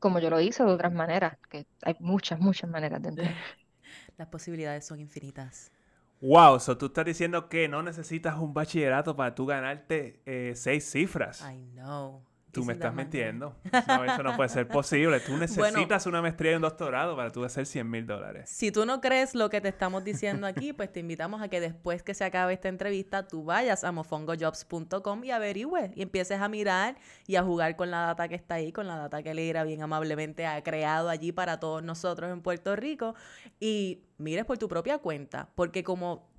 Speaker 3: como yo lo hice de otras maneras, que hay muchas, muchas maneras de entender.
Speaker 2: Las posibilidades son infinitas.
Speaker 1: Wow, so tú estás diciendo que no necesitas un bachillerato para tú ganarte eh, seis cifras.
Speaker 2: I know.
Speaker 1: Tú me estás mintiendo. No, eso no puede ser posible. Tú necesitas una maestría y un doctorado para tú hacer 100 mil dólares.
Speaker 2: Si tú no crees lo que te estamos diciendo aquí, pues te invitamos a que después que se acabe esta entrevista, tú vayas a mofongojobs.com y averigüe y empieces a mirar y a jugar con la data que está ahí, con la data que Leira bien amablemente ha creado allí para todos nosotros en Puerto Rico y mires por tu propia cuenta, porque como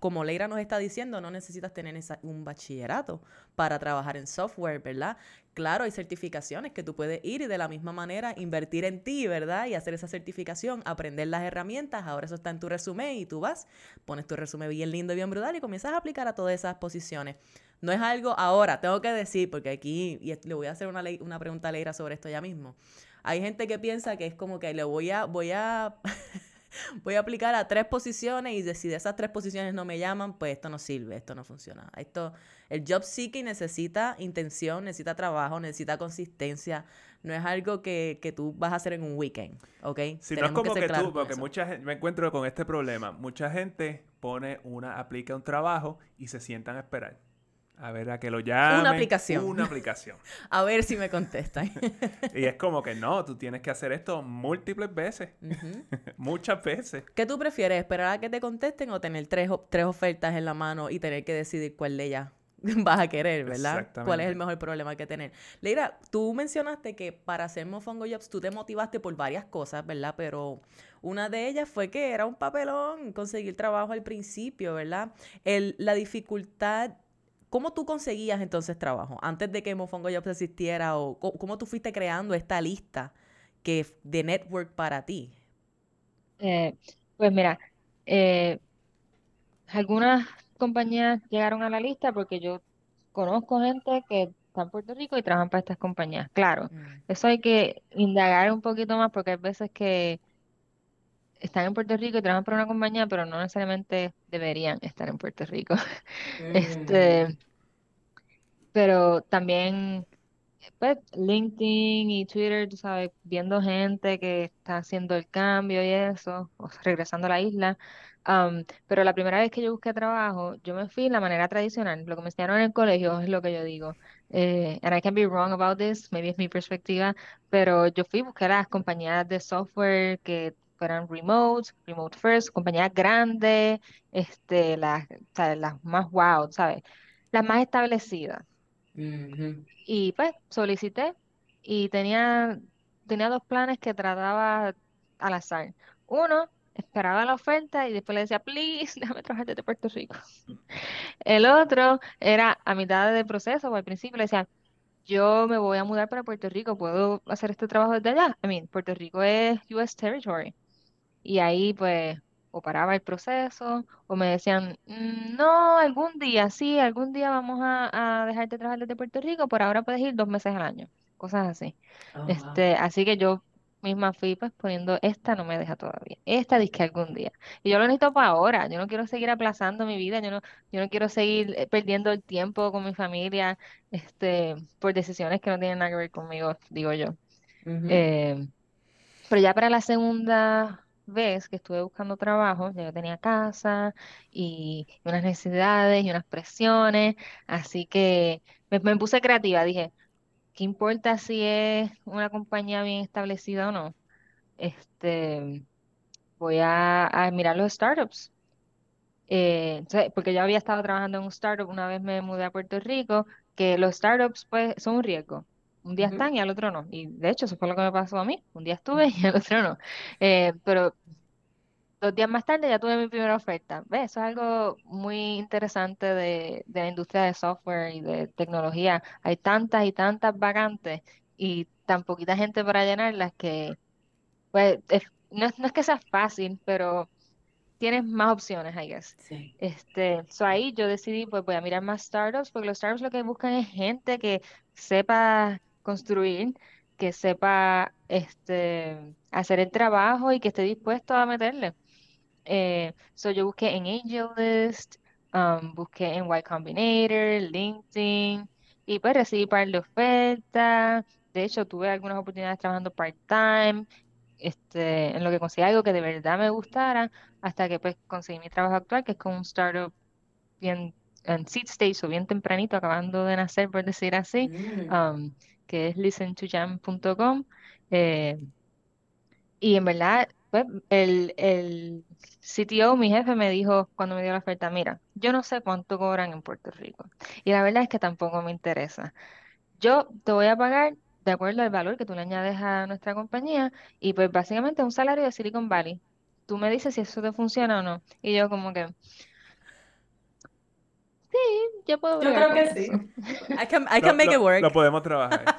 Speaker 2: como Leira nos está diciendo, no necesitas tener un bachillerato para trabajar en software, ¿verdad? Claro, hay certificaciones que tú puedes ir y de la misma manera invertir en ti, ¿verdad? Y hacer esa certificación, aprender las herramientas, ahora eso está en tu resumen y tú vas, pones tu resumen bien lindo y bien brutal y comienzas a aplicar a todas esas posiciones. No es algo ahora, tengo que decir, porque aquí, y le voy a hacer una, una pregunta a Leira sobre esto ya mismo. Hay gente que piensa que es como que le voy a, voy a voy a aplicar a tres posiciones y si de esas tres posiciones no me llaman, pues esto no sirve, esto no funciona. Esto, el job seeking necesita intención, necesita trabajo, necesita consistencia. No es algo que, que tú vas a hacer en un weekend, ¿ok?
Speaker 1: Si no es como que, tú, porque mucha gente, me encuentro con este problema. Mucha gente pone una, aplica un trabajo y se sientan a esperar. A ver, a que lo llamen.
Speaker 2: Una aplicación.
Speaker 1: Una aplicación.
Speaker 2: a ver si me contestan.
Speaker 1: y es como que no, tú tienes que hacer esto múltiples veces. Muchas veces.
Speaker 2: ¿Qué tú prefieres? ¿Esperar a que te contesten o tener tres, tres ofertas en la mano y tener que decidir cuál de ellas vas a querer, ¿verdad? ¿Cuál es el mejor problema que tener? Leira, tú mencionaste que para hacer Mofongo Jobs tú te motivaste por varias cosas, ¿verdad? Pero una de ellas fue que era un papelón conseguir trabajo al principio, ¿verdad? El, la dificultad ¿Cómo tú conseguías entonces trabajo? Antes de que Mofongo Jobs existiera, o cómo, tú fuiste creando esta lista que, de network para ti?
Speaker 3: Eh, pues mira, eh, algunas compañías llegaron a la lista porque yo conozco gente que está en Puerto Rico y trabajan para estas compañías. Claro, mm. eso hay que indagar un poquito más porque hay veces que están en Puerto Rico y trabajan para una compañía, pero no necesariamente deberían estar en Puerto Rico. Este, pero también, pues, LinkedIn y Twitter, tú sabes, viendo gente que está haciendo el cambio y eso, o regresando a la isla. Um, pero la primera vez que yo busqué trabajo, yo me fui de la manera tradicional. Lo que me enseñaron en el colegio es lo que yo digo. Eh, and I can be wrong about this, maybe es mi perspectiva, pero yo fui a buscar a las compañías de software que fueran remote, remote first, compañías grandes, este, las, las más wow, ¿sabes? Las más establecidas. Y pues solicité y tenía, tenía dos planes que trataba al azar. Uno, esperaba la oferta y después le decía, please, déjame trabajar desde Puerto Rico. El otro era a mitad del proceso o al principio le decía, yo me voy a mudar para Puerto Rico, ¿puedo hacer este trabajo desde allá? I mean, Puerto Rico es US territory. Y ahí pues o paraba el proceso o me decían, mm, no, algún día, sí, algún día vamos a, a dejarte trabajar desde Puerto Rico, por ahora puedes ir dos meses al año, cosas así. Oh, este, así que yo misma fui pues poniendo, esta no me deja todavía, esta disque algún día. Y yo lo necesito para ahora, yo no quiero seguir aplazando mi vida, yo no, yo no quiero seguir eh, perdiendo el tiempo con mi familia, este, por decisiones que no tienen nada que ver conmigo, digo yo. Eh, pero ya para la segunda vez que estuve buscando trabajo, ya yo tenía casa y unas necesidades y unas presiones, así que me, puse creativa, dije, ¿qué importa si es una compañía bien establecida o no? Este, voy a, a mirar los startups. Eh, porque yo había estado trabajando en un startup, una vez me mudé a Puerto Rico, que los startups pues son un riesgo. Un día están y al otro no. Y de hecho, eso fue lo que me pasó a mí. Un día estuve y al otro no. Eh, pero dos días más tarde ya tuve mi primera oferta. ¿Ves? Eso es algo muy interesante de, de la industria de software y de tecnología. Hay tantas y tantas vacantes y tan poquita gente para llenarlas que, pues, es- no es, no es que sea fácil, pero tienes más opciones, I guess.
Speaker 2: Sí.
Speaker 3: Este, so ahí yo decidí, pues voy a mirar más startups, porque los startups lo que buscan es gente que sepa construir, que sepa este, hacer el trabajo y que esté dispuesto a meterle. Eh, so yo busqué en AngelList, um, busqué en Y Combinator, LinkedIn, y pues recibí par de ofertas. De hecho, tuve algunas oportunidades trabajando part-time, este, en lo que conseguí algo que de verdad me gustara, hasta que pues conseguí mi trabajo actual, que es con un startup bien en seed stage o bien tempranito, acabando de nacer, por decir así,
Speaker 2: Mm.
Speaker 3: um, que es listentojam.com. Eh, y en verdad, pues, el, el CTO, mi jefe, me dijo cuando me dio la oferta, mira, yo no sé cuánto cobran en Puerto Rico. Y la verdad es que tampoco me interesa. Yo te voy a pagar de acuerdo al valor que tú le añades a nuestra compañía y pues básicamente un salario de Silicon Valley. Tú me dices si eso te funciona o no. Y yo como que, sí, yo puedo
Speaker 2: Yo creo que sí. I can, I
Speaker 1: Lo-
Speaker 2: can make
Speaker 1: lo-
Speaker 2: it work.
Speaker 1: Lo podemos trabajar. sí.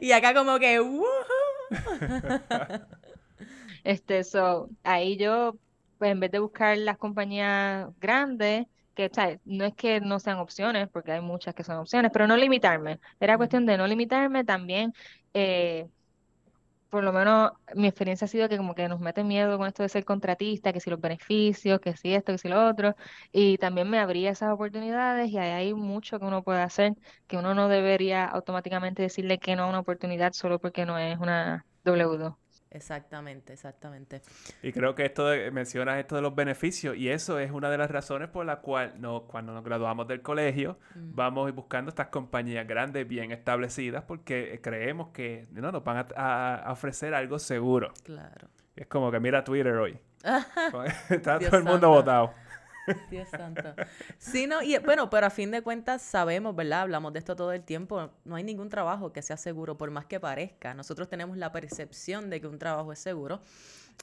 Speaker 2: Y acá como que.
Speaker 3: Este, so, ahí yo, pues en vez de buscar las compañías grandes, que, ¿sabes? No es que no sean opciones, porque hay muchas que son opciones, pero no limitarme. Era cuestión de no limitarme también. eh, por lo menos mi experiencia ha sido que como que nos mete miedo con esto de ser contratista, que si los beneficios, que si esto, que si lo otro, y también me abría esas oportunidades y ahí hay mucho que uno puede hacer, que uno no debería automáticamente decirle que no a una oportunidad solo porque no es una W2.
Speaker 2: Exactamente, exactamente.
Speaker 1: Y creo que esto de- mencionas esto de los beneficios y eso es una de las razones por la cual no, cuando nos graduamos del colegio
Speaker 2: Mm.
Speaker 1: vamos buscando estas compañías grandes bien establecidas porque creemos que no, nos van a, a- a ofrecer algo seguro.
Speaker 2: Claro.
Speaker 1: Es como que mira Twitter hoy. Está
Speaker 2: Dios
Speaker 1: todo el mundo votado.
Speaker 2: Dios santo. Sí, no, y bueno, pero a fin de cuentas sabemos, ¿verdad? Hablamos de esto todo el tiempo. No hay ningún trabajo que sea seguro, por más que parezca. Nosotros tenemos la percepción de que un trabajo es seguro.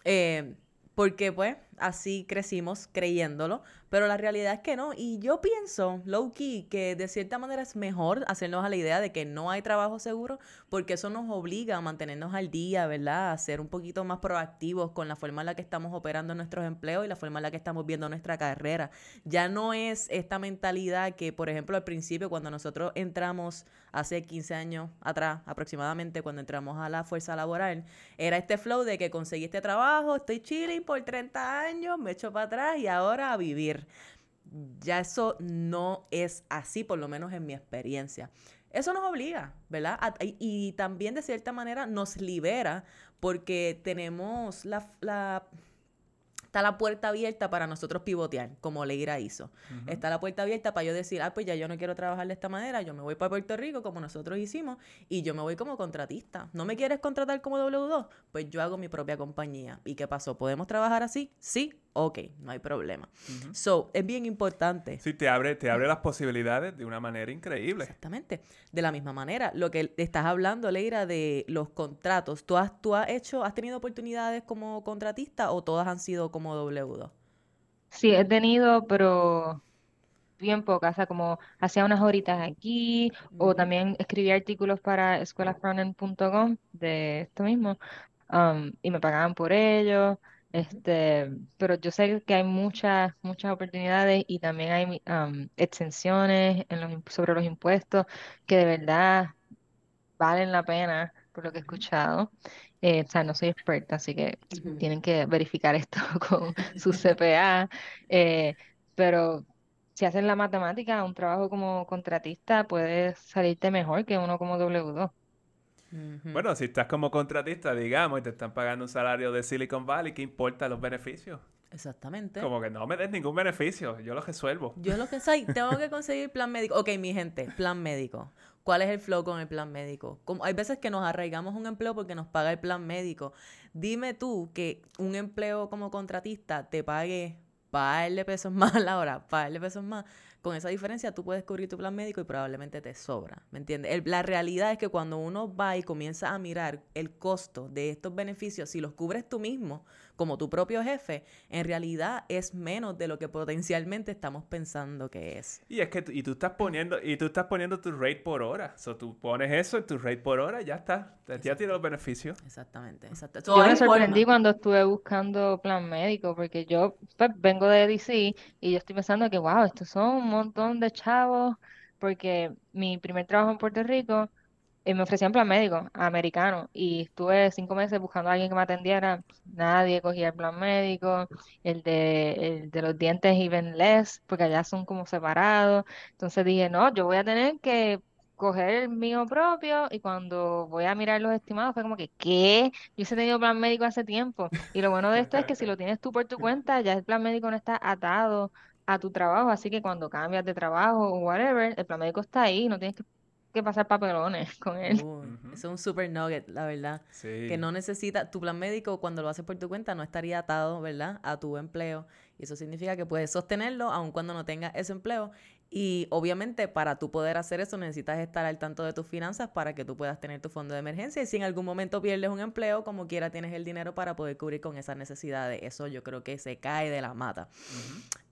Speaker 2: eh, porque pues así crecimos creyéndolo, pero la realidad es que no. Y yo pienso, low key, que de cierta manera es mejor hacernos a la idea de que no hay trabajo seguro, porque eso nos obliga a mantenernos al día, ¿verdad? A ser un poquito más proactivos con la forma en la que estamos operando nuestros empleos y la forma en la que estamos viendo nuestra carrera. Ya no es esta mentalidad que, por ejemplo, al principio, cuando nosotros entramos hace 15 años atrás, aproximadamente, cuando entramos a la fuerza laboral, era este flow de que conseguí este trabajo, estoy chilling por 30 años, me echo para atrás y ahora a vivir. Ya eso no es así, por lo menos en mi experiencia. Eso nos obliga, ¿verdad? A- y, y también de cierta manera nos libera porque tenemos la, la- está la puerta abierta para nosotros pivotear, como Leira hizo. Está la puerta abierta para yo decir, ah, pues ya yo no quiero trabajar de esta manera, yo me voy para Puerto Rico como nosotros hicimos y yo me voy como contratista. ¿No me quieres contratar como W2? Pues yo hago mi propia compañía. ¿Y qué pasó? ¿Podemos trabajar así? Sí, ok, no hay problema. So, es bien importante.
Speaker 1: Sí, te abre, te abre las posibilidades de una manera increíble.
Speaker 2: Exactamente. De la misma manera, lo que estás hablando, Leira, de los contratos, ¿tú has, tú has hecho, has tenido oportunidades como contratista o todas han sido como W2?
Speaker 3: Sí, he tenido, pero bien pocas, o sea, como hacía unas horitas aquí, o también escribía artículos para escuelafrontend.com de esto mismo, um, y me pagaban por ello, este, pero yo sé que hay muchas, muchas oportunidades y también hay um, exenciones en los, imp- sobre los impuestos que de verdad valen la pena por lo que he escuchado. Eh, o sea, no soy experta, así que tienen que verificar esto con su CPA. eh, pero si haces la matemática, un trabajo como contratista puede salirte mejor que uno como W2.
Speaker 1: Bueno, si estás como contratista, digamos, y te están pagando un salario de Silicon Valley, ¿qué importa los beneficios?
Speaker 2: Exactamente.
Speaker 1: Como que no me des ningún beneficio, yo lo resuelvo.
Speaker 2: Yo lo que soy, tengo que conseguir plan médico. Ok, mi gente, plan médico. ¿Cuál es el flow con el plan médico? Como, hay veces que nos arraigamos un empleo porque nos paga el plan médico. Dime tú que un empleo como contratista te pague par de pesos más a la hora, par de pesos más. Con esa diferencia tú puedes cubrir tu plan médico y probablemente te sobra. ¿Me entiendes? El- la realidad es que cuando uno va y comienza a mirar el costo de estos beneficios, si los cubres tú mismo, como tu propio jefe, en realidad es menos de lo que potencialmente estamos pensando que es.
Speaker 1: Y es que tú- y tú estás poniendo y tú estás poniendo tu rate por hora. So, tú pones eso en tu rate por hora, ya está. Ya tiene los beneficios.
Speaker 2: Exactamente, exacto.
Speaker 3: Yo me sorprendí
Speaker 2: forma.
Speaker 3: cuando estuve buscando plan médico, porque yo pues, vengo de DC y yo estoy pensando que, wow, estos son un montón de chavos, porque mi primer trabajo en Puerto Rico eh, me ofrecían plan médico americano y estuve cinco meses buscando a alguien que me atendiera, nadie cogía el plan médico, el de, el de los dientes even less, porque allá son como separados, entonces dije, no, yo voy a tener que coger el mío propio y cuando voy a mirar los estimados fue como que, ¿qué? Yo he tenido plan médico hace tiempo y lo bueno de esto es que si lo tienes tú por tu cuenta, ya el plan médico no está atado a tu trabajo, así que cuando cambias de trabajo o whatever, el plan médico está ahí, no tienes que, que pasar papelones con él.
Speaker 2: Uy,
Speaker 1: Ujú.
Speaker 2: eso es un super nugget, la verdad.
Speaker 1: Sí.
Speaker 2: Que no necesita, tu plan médico cuando lo haces por tu cuenta no estaría atado, ¿verdad? A tu empleo. Y eso significa que puedes sostenerlo aun cuando no tengas ese empleo. Y obviamente para tú poder hacer eso necesitas estar al tanto de tus finanzas para que tú puedas tener tu fondo de emergencia. Y si en algún momento pierdes un empleo, como quiera tienes el dinero para poder cubrir con esas necesidades. Eso yo creo que se cae de la mata.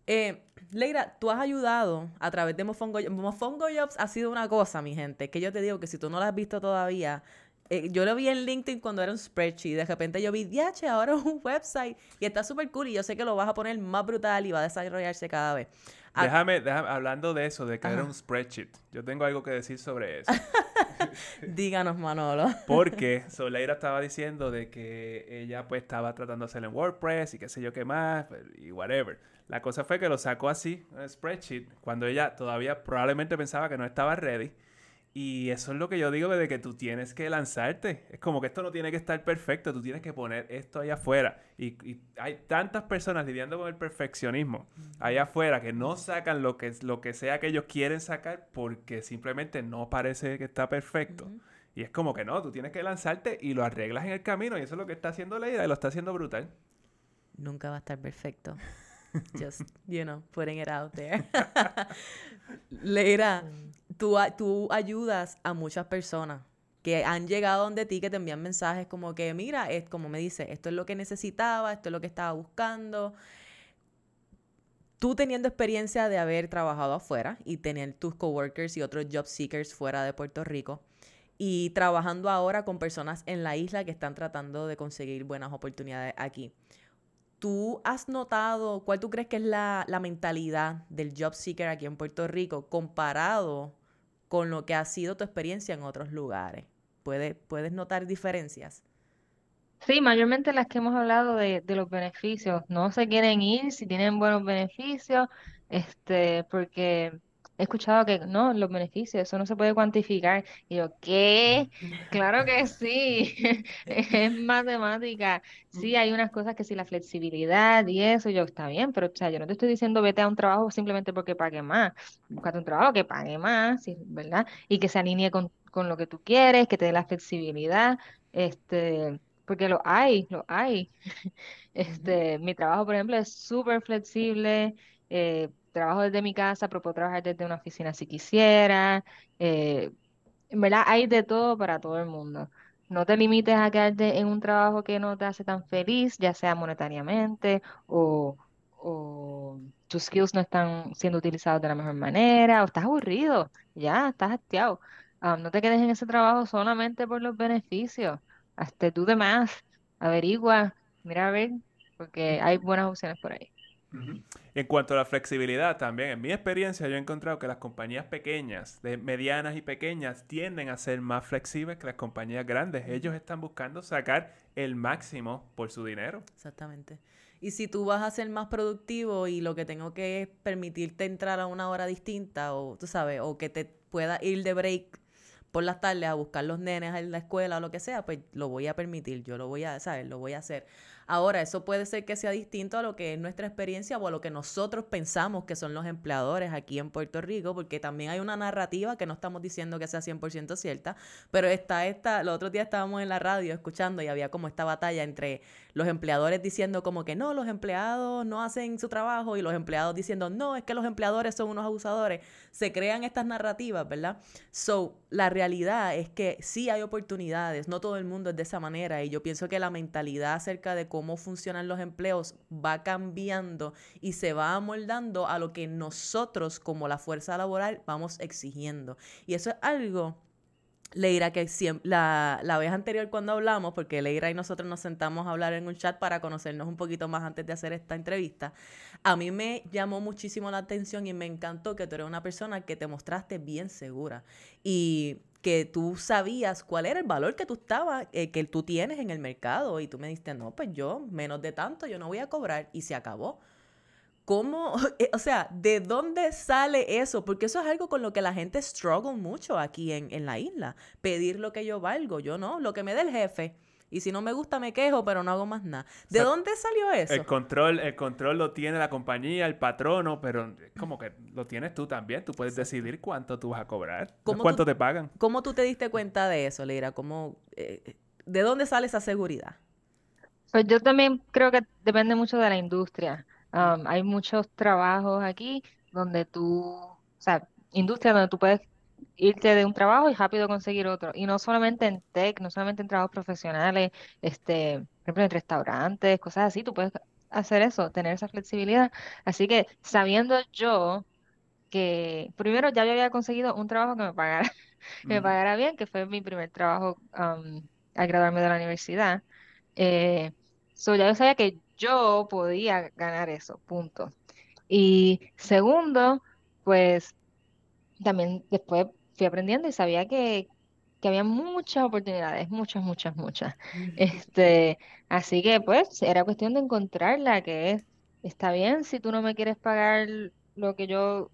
Speaker 2: Eh, Leira, tú has ayudado a través de Mofongo Jobs. Mofongo Jobs ha sido una cosa, mi gente, que yo te digo que si tú no la has visto todavía, eh, yo lo vi en LinkedIn cuando era un spreadsheet. De repente yo vi, diache, ahora es un website y está súper cool y yo sé que lo vas a poner más brutal y va a desarrollarse cada vez. Ah,
Speaker 1: Déjame, déjame, hablando de eso, de que era un spreadsheet. Yo tengo algo que decir sobre eso.
Speaker 2: díganos, Manolo.
Speaker 1: Porque Soleira estaba diciendo de que ella pues estaba tratando de hacerlo en WordPress y qué sé yo qué más y whatever. La cosa fue que lo sacó así, en spreadsheet, cuando ella todavía probablemente pensaba que no estaba ready. Y eso es lo que yo digo de que tú tienes que lanzarte. Es como que esto no tiene que estar perfecto, tú tienes que poner esto allá afuera. Y, y hay tantas personas lidiando con el perfeccionismo allá afuera que no sacan lo que, lo que sea que ellos quieren sacar porque simplemente no parece que está perfecto. Y es como que no, tú tienes que lanzarte y lo arreglas en el camino. Y eso es lo que está haciendo Leira y lo está haciendo brutal.
Speaker 2: Nunca va a estar perfecto. Just, you know, putting it out there. Leira, tú, tú ayudas a muchas personas que han llegado donde ti, que te envían mensajes como que, mira, es como me dice, esto es lo que necesitaba, esto es lo que estaba buscando. Tú teniendo experiencia de haber trabajado afuera y tener tus coworkers y otros job seekers fuera de Puerto Rico y trabajando ahora con personas en la isla que están tratando de conseguir buenas oportunidades aquí. ¿Tú has notado cuál tú crees que es la, la mentalidad del job seeker aquí en Puerto Rico comparado con lo que ha sido tu experiencia en otros lugares? ¿Puedes, puedes notar diferencias?
Speaker 3: Sí, mayormente las que hemos hablado de, de los beneficios, no se quieren ir si tienen buenos beneficios, este, porque he escuchado que no, los beneficios, eso no se puede cuantificar. Y yo, ¿qué? Claro que sí, es matemática. Sí, hay unas cosas que sí, la flexibilidad y eso, yo, está bien, pero o sea, yo no te estoy diciendo vete a un trabajo simplemente porque pague más. Búscate un trabajo que pague más, sí, ¿verdad? Y que se alinee con, con lo que tú quieres, que te dé la flexibilidad, este porque lo hay, lo hay. Este, mi trabajo, por ejemplo, es súper flexible. eh, trabajo desde mi casa, pero puedo trabajar desde una oficina si quisiera. eh, en verdad, hay de todo para todo el mundo. No te limites a quedarte en un trabajo que no te hace tan feliz, ya sea monetariamente o, tus skills no están siendo utilizados de la mejor manera, o estás aburrido, ya, estás hastiado. Ah, no te quedes en ese trabajo solamente por los beneficios. Hazte tú de más, averigua, mira a ver, porque hay buenas opciones por ahí.
Speaker 1: En cuanto a la flexibilidad, también en mi experiencia yo he encontrado que las compañías pequeñas, de medianas y pequeñas, tienden a ser más flexibles que las compañías grandes. Ellos están buscando sacar el máximo por su dinero.
Speaker 2: Exactamente. Y si tú vas a ser más productivo y lo que tengo que es permitirte entrar a una hora distinta o tú sabes, o que te pueda ir de break por las tardes a buscar los nenes en la escuela o lo que sea, pues lo voy a permitir, yo lo voy a, ¿sabes? Lo voy a hacer. Ahora, eso puede ser que sea distinto a lo que es nuestra experiencia o a lo que nosotros pensamos que son los empleadores aquí en Puerto Rico, porque también hay una narrativa que no estamos diciendo que sea 100% cierta, pero está esta, los otros días estábamos en la radio escuchando y había como esta batalla entre los empleadores diciendo como que no, los empleados no hacen su trabajo y los empleados diciendo no, es que los empleadores son unos abusadores. Se crean estas narrativas, ¿verdad? So, la realidad es que sí hay oportunidades, no todo el mundo es de esa manera y yo pienso que la mentalidad acerca de cómo funcionan los empleos va cambiando y se va amoldando a lo que nosotros como la fuerza laboral vamos exigiendo. Y eso es algo Leira, que la, la, vez anterior cuando hablamos, porque Leira y nosotros nos sentamos a hablar en un chat para conocernos un poquito más antes de hacer esta entrevista, a mí me llamó muchísimo la atención y me encantó que tú eres una persona que te mostraste bien segura y que tú sabías cuál era el valor que tú estabas, eh, que tú tienes en el mercado y tú me dijiste, no, pues yo menos de tanto, yo no voy a cobrar y se acabó. ¿Cómo, eh, o sea, de dónde sale eso? Porque eso es algo con lo que la gente struggle mucho aquí en, en la isla. Pedir lo que yo valgo, yo no, lo que me dé el jefe. Y si no me gusta, me quejo, pero no hago más nada. ¿De dónde salió eso?
Speaker 1: El control, el control lo tiene la compañía, el patrono, pero como que lo tienes tú también. Tú puedes decidir cuánto tú vas a cobrar, cuánto te pagan.
Speaker 2: ¿Cómo tú te diste cuenta de eso, Leira? ¿Cómo, eh, ¿De dónde sale esa seguridad?
Speaker 3: Pues yo también creo que depende mucho de la industria. Um, hay muchos trabajos aquí donde tú, o sea, industria donde tú puedes irte de un trabajo y rápido conseguir otro. Y no solamente en tech, no solamente en trabajos profesionales, este, por ejemplo, en restaurantes, cosas así, tú puedes hacer eso, tener esa flexibilidad. Así que sabiendo yo que primero ya yo había conseguido un trabajo que me pagara, que me pagara bien, que fue mi primer trabajo um, al graduarme de la universidad. Eh, so ya yo sabía que yo podía ganar eso, punto. Y segundo, pues también después fui aprendiendo y sabía que, que había muchas oportunidades, muchas, muchas, muchas. Este, así que pues era cuestión de encontrarla, que es, está bien si tú no me quieres pagar lo que yo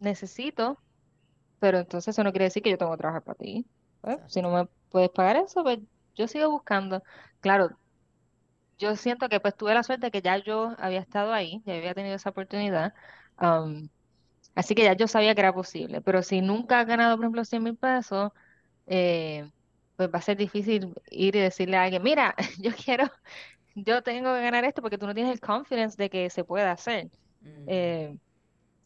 Speaker 3: necesito, pero entonces eso no quiere decir que yo tengo que trabajar para ti. Pues, si no me puedes pagar eso, pues yo sigo buscando. Claro, yo siento que pues tuve la suerte de que ya yo había estado ahí, ya había tenido esa oportunidad. Así que ya yo sabía que era posible, pero si nunca has ganado, por ejemplo, 100 mil pesos, eh, pues va a ser difícil ir y decirle a alguien, mira, yo quiero, yo tengo que ganar esto porque tú no tienes el confidence de que se pueda hacer. Eh,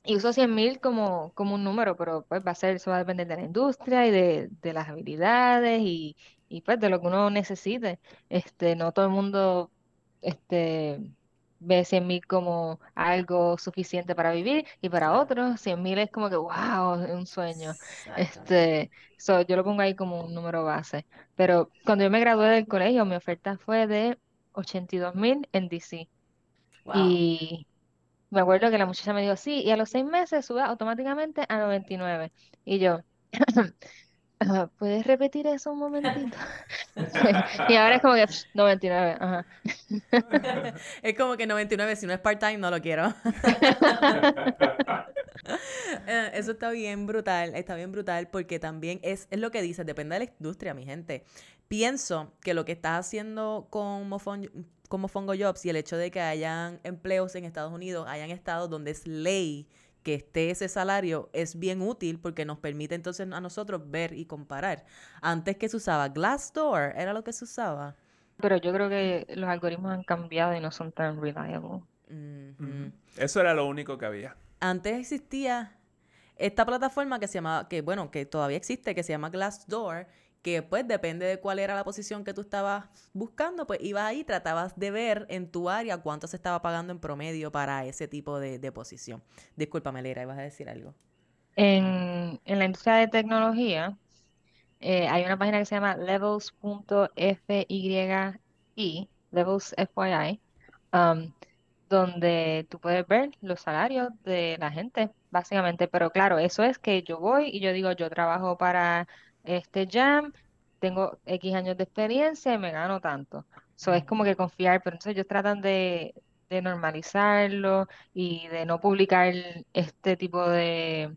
Speaker 3: y uso 100 mil como, como un número, pero pues va a ser, eso va a depender de la industria y de, de las habilidades y, y pues de lo que uno necesite. Este, no todo el mundo este, ve 100 mil como algo suficiente para vivir y para otros 100 mil es como que, wow, un sueño. Este, yo lo pongo ahí como un número base. Pero cuando yo me gradué del colegio, mi oferta fue de 82 mil en DC. Y me acuerdo que la muchacha me dijo, sí, y a los seis meses sube automáticamente a 99. Y yo, ¿Puedes repetir eso un momentito? y ahora es como que 99, ajá.
Speaker 2: es como que 99, si no es part-time, no lo quiero. Eh, eso está bien brutal, está bien brutal porque también es, es lo que dices, depende de la industria, mi gente. Pienso que lo que estás haciendo con como Fongo Jobs y el hecho de que hayan empleos en Estados Unidos, hayan estados donde es ley que esté ese salario es bien útil porque nos permite entonces a nosotros ver y comparar. Antes que se usaba Glassdoor, era lo que se usaba.
Speaker 3: Pero yo creo que los algoritmos han cambiado y no son tan reliable.
Speaker 1: Eso era lo único que había.
Speaker 2: Antes existía esta plataforma que se llamaba, que bueno, que todavía existe, que se llama Glassdoor, que pues depende de cuál era la posición que tú estabas buscando, pues ibas ahí, tratabas de ver en tu área cuánto se estaba pagando en promedio para ese tipo de, posición. Discúlpame, Lera, ibas a decir algo.
Speaker 3: En, la industria de tecnología eh, hay una página que se llama levels.fyi, levels FYI, um, donde tú puedes ver los salarios de la gente, básicamente. Pero claro, eso es que yo voy y yo digo, yo trabajo para este jam, tengo X años de experiencia y me gano tanto. Eso es como que confiar, pero entonces ellos tratan de, de normalizarlo y de no publicar este tipo de,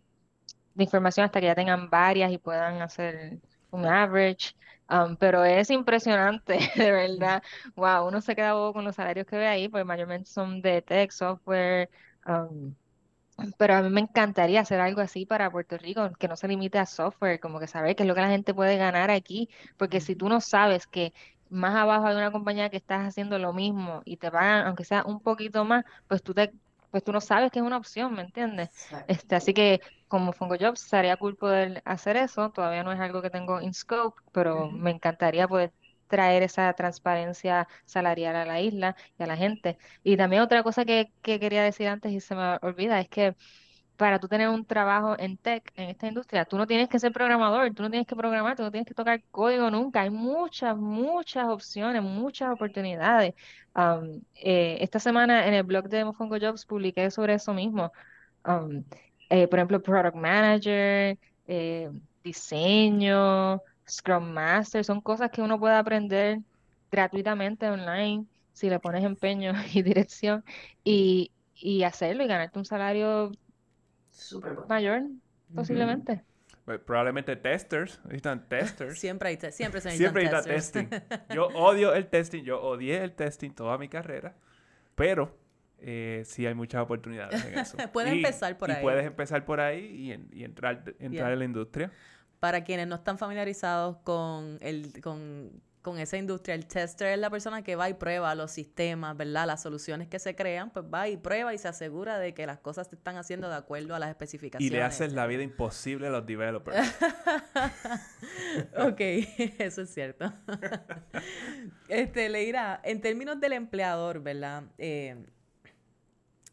Speaker 3: de información hasta que ya tengan varias y puedan hacer un average. Um, pero es impresionante, de verdad. Wow, uno se queda bobo con los salarios que ve ahí, pues mayormente son de tech, software. Um, pero a mí me encantaría hacer algo así para Puerto Rico, que no se limite a software, como que saber qué es lo que la gente puede ganar aquí, porque si tú no sabes que más abajo hay una compañía que estás haciendo lo mismo y te pagan, aunque sea un poquito más, pues tú te pues tú no sabes que es una opción, ¿me entiendes? Este, así que como Fungo Jobs sería cool poder hacer eso, todavía no es algo que tengo in scope, pero me encantaría poder traer esa transparencia salarial a la isla y a la gente. Y también otra cosa que, que quería decir antes y se me olvida es que para tú tener un trabajo en tech, en esta industria, tú no tienes que ser programador, tú no tienes que programar, tú no tienes que tocar código nunca. Hay muchas, muchas opciones, muchas oportunidades. Eh, esta semana en el blog de Mofongo Jobs publiqué sobre eso mismo. Eh, por ejemplo, Product Manager, eh, diseño, Scrum Master, son cosas que uno puede aprender gratuitamente online si le pones empeño y dirección y, y hacerlo y ganarte un salario mayor, posiblemente.
Speaker 1: Pues, probablemente testers, necesitan testers.
Speaker 2: Siempre hay siempre se
Speaker 1: Siempre hay testing. Yo odio el testing, yo odié el testing toda mi carrera, pero eh, sí hay muchas oportunidades en eso.
Speaker 2: puedes empezar por
Speaker 1: y
Speaker 2: ahí.
Speaker 1: puedes empezar por ahí y, entrar, entrar en la industria.
Speaker 2: Para quienes no están familiarizados con el con con esa industria. El tester es la persona que va y prueba los sistemas, ¿verdad? Las soluciones que se crean, pues va y prueba y se asegura de que las cosas se están haciendo de acuerdo a las especificaciones.
Speaker 1: Y le haces la vida imposible a los developers.
Speaker 2: ok, eso es cierto. este, Leira, en términos del empleador, ¿verdad? Eh,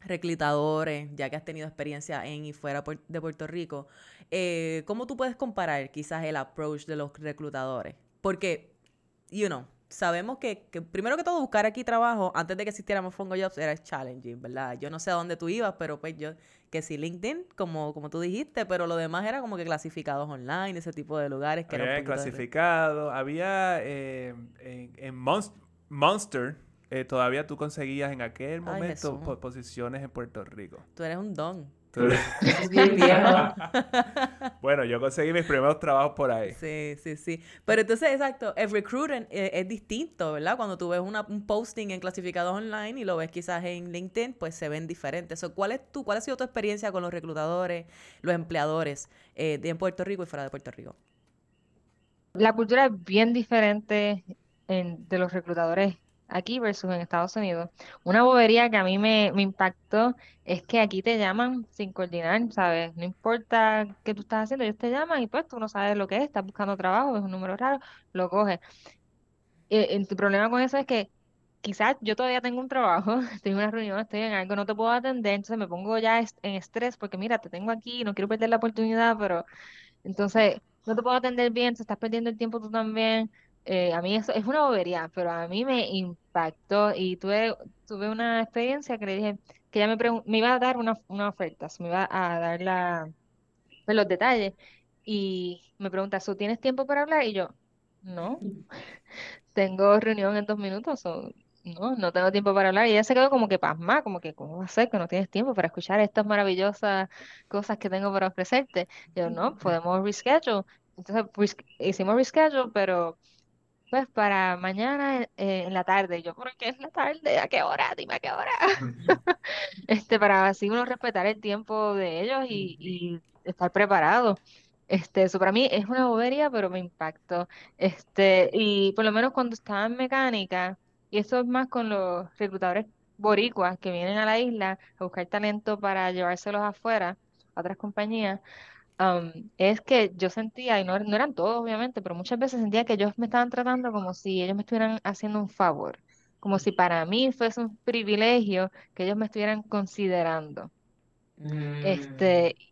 Speaker 2: reclutadores, ya que has tenido experiencia en y fuera de Puerto Rico, eh, ¿cómo tú puedes comparar quizás el approach de los reclutadores? Porque you know, sabemos que, primero que todo buscar aquí trabajo antes de que existiéramos Fongo Jobs era challenging, ¿verdad? Yo no sé a dónde tú ibas, pero pues yo, que sí LinkedIn, como, como tú dijiste, pero lo demás era como que clasificados online, ese tipo de lugares que
Speaker 1: había clasificado, había eh, en, Monster, eh, todavía tú conseguías en aquel momento posiciones en Puerto Rico.
Speaker 2: Tú eres un don.
Speaker 1: bueno, yo conseguí mis primeros trabajos por ahí.
Speaker 2: Sí, sí, sí. Pero entonces, exacto, el recruiting eh, es, distinto, ¿verdad? Cuando tú ves un posting en clasificados online y lo ves quizás en LinkedIn, pues se ven diferentes. ¿cuál, es tu, ¿Cuál ha sido tu experiencia con los reclutadores, los empleadores eh, de en Puerto Rico y fuera de Puerto Rico?
Speaker 3: La cultura es bien diferente de los reclutadores aquí versus en Estados Unidos. Una bobería que a mí me, impactó es que aquí te llaman sin coordinar, ¿sabes? No importa qué tú estás haciendo, ellos te llaman y pues tú no sabes lo que es, estás buscando trabajo, es un número raro, lo coges. Eh, tu problema con eso es que quizás yo todavía tengo un trabajo, estoy en una reunión, estoy en algo, no te puedo atender, entonces me pongo ya en estrés porque mira, te tengo aquí, no quiero perder la oportunidad, pero entonces no te puedo atender bien, te estás perdiendo el tiempo tú también. Eh, a mí eso es una bobería, pero a mí me impactó y tuve, tuve una experiencia que le dije que ella me, me iba a dar una, una oferta, me iba a dar la, pues, los detalles y me pregunta, ¿tienes tiempo para hablar? Y yo, no, tengo reunión en dos minutos, o no, no tengo tiempo para hablar. Y ella se quedó como que pasma, como que, ¿cómo va a ser que no tienes tiempo para escuchar estas maravillosas cosas que tengo para ofrecerte? Yo, no, podemos reschedule. Entonces, hicimos reschedule, pero pues para mañana eh, en la tarde. Yo, ¿por qué es la tarde? ¿A qué hora? Dime a qué hora. este, para así uno respetar el tiempo de ellos y, estar preparado. Este, eso para mí es una bobería, pero me impactó. Este, y por lo menos cuando estaba en mecánica, y eso es más con los reclutadores boricuas que vienen a la isla a buscar talento para llevárselos afuera, a otras compañías, es que yo sentía, y no, no eran todos obviamente, pero muchas veces sentía que ellos me estaban tratando como si ellos me estuvieran haciendo un favor, como si para mí fuese un privilegio que ellos me estuvieran considerando. Este, mm.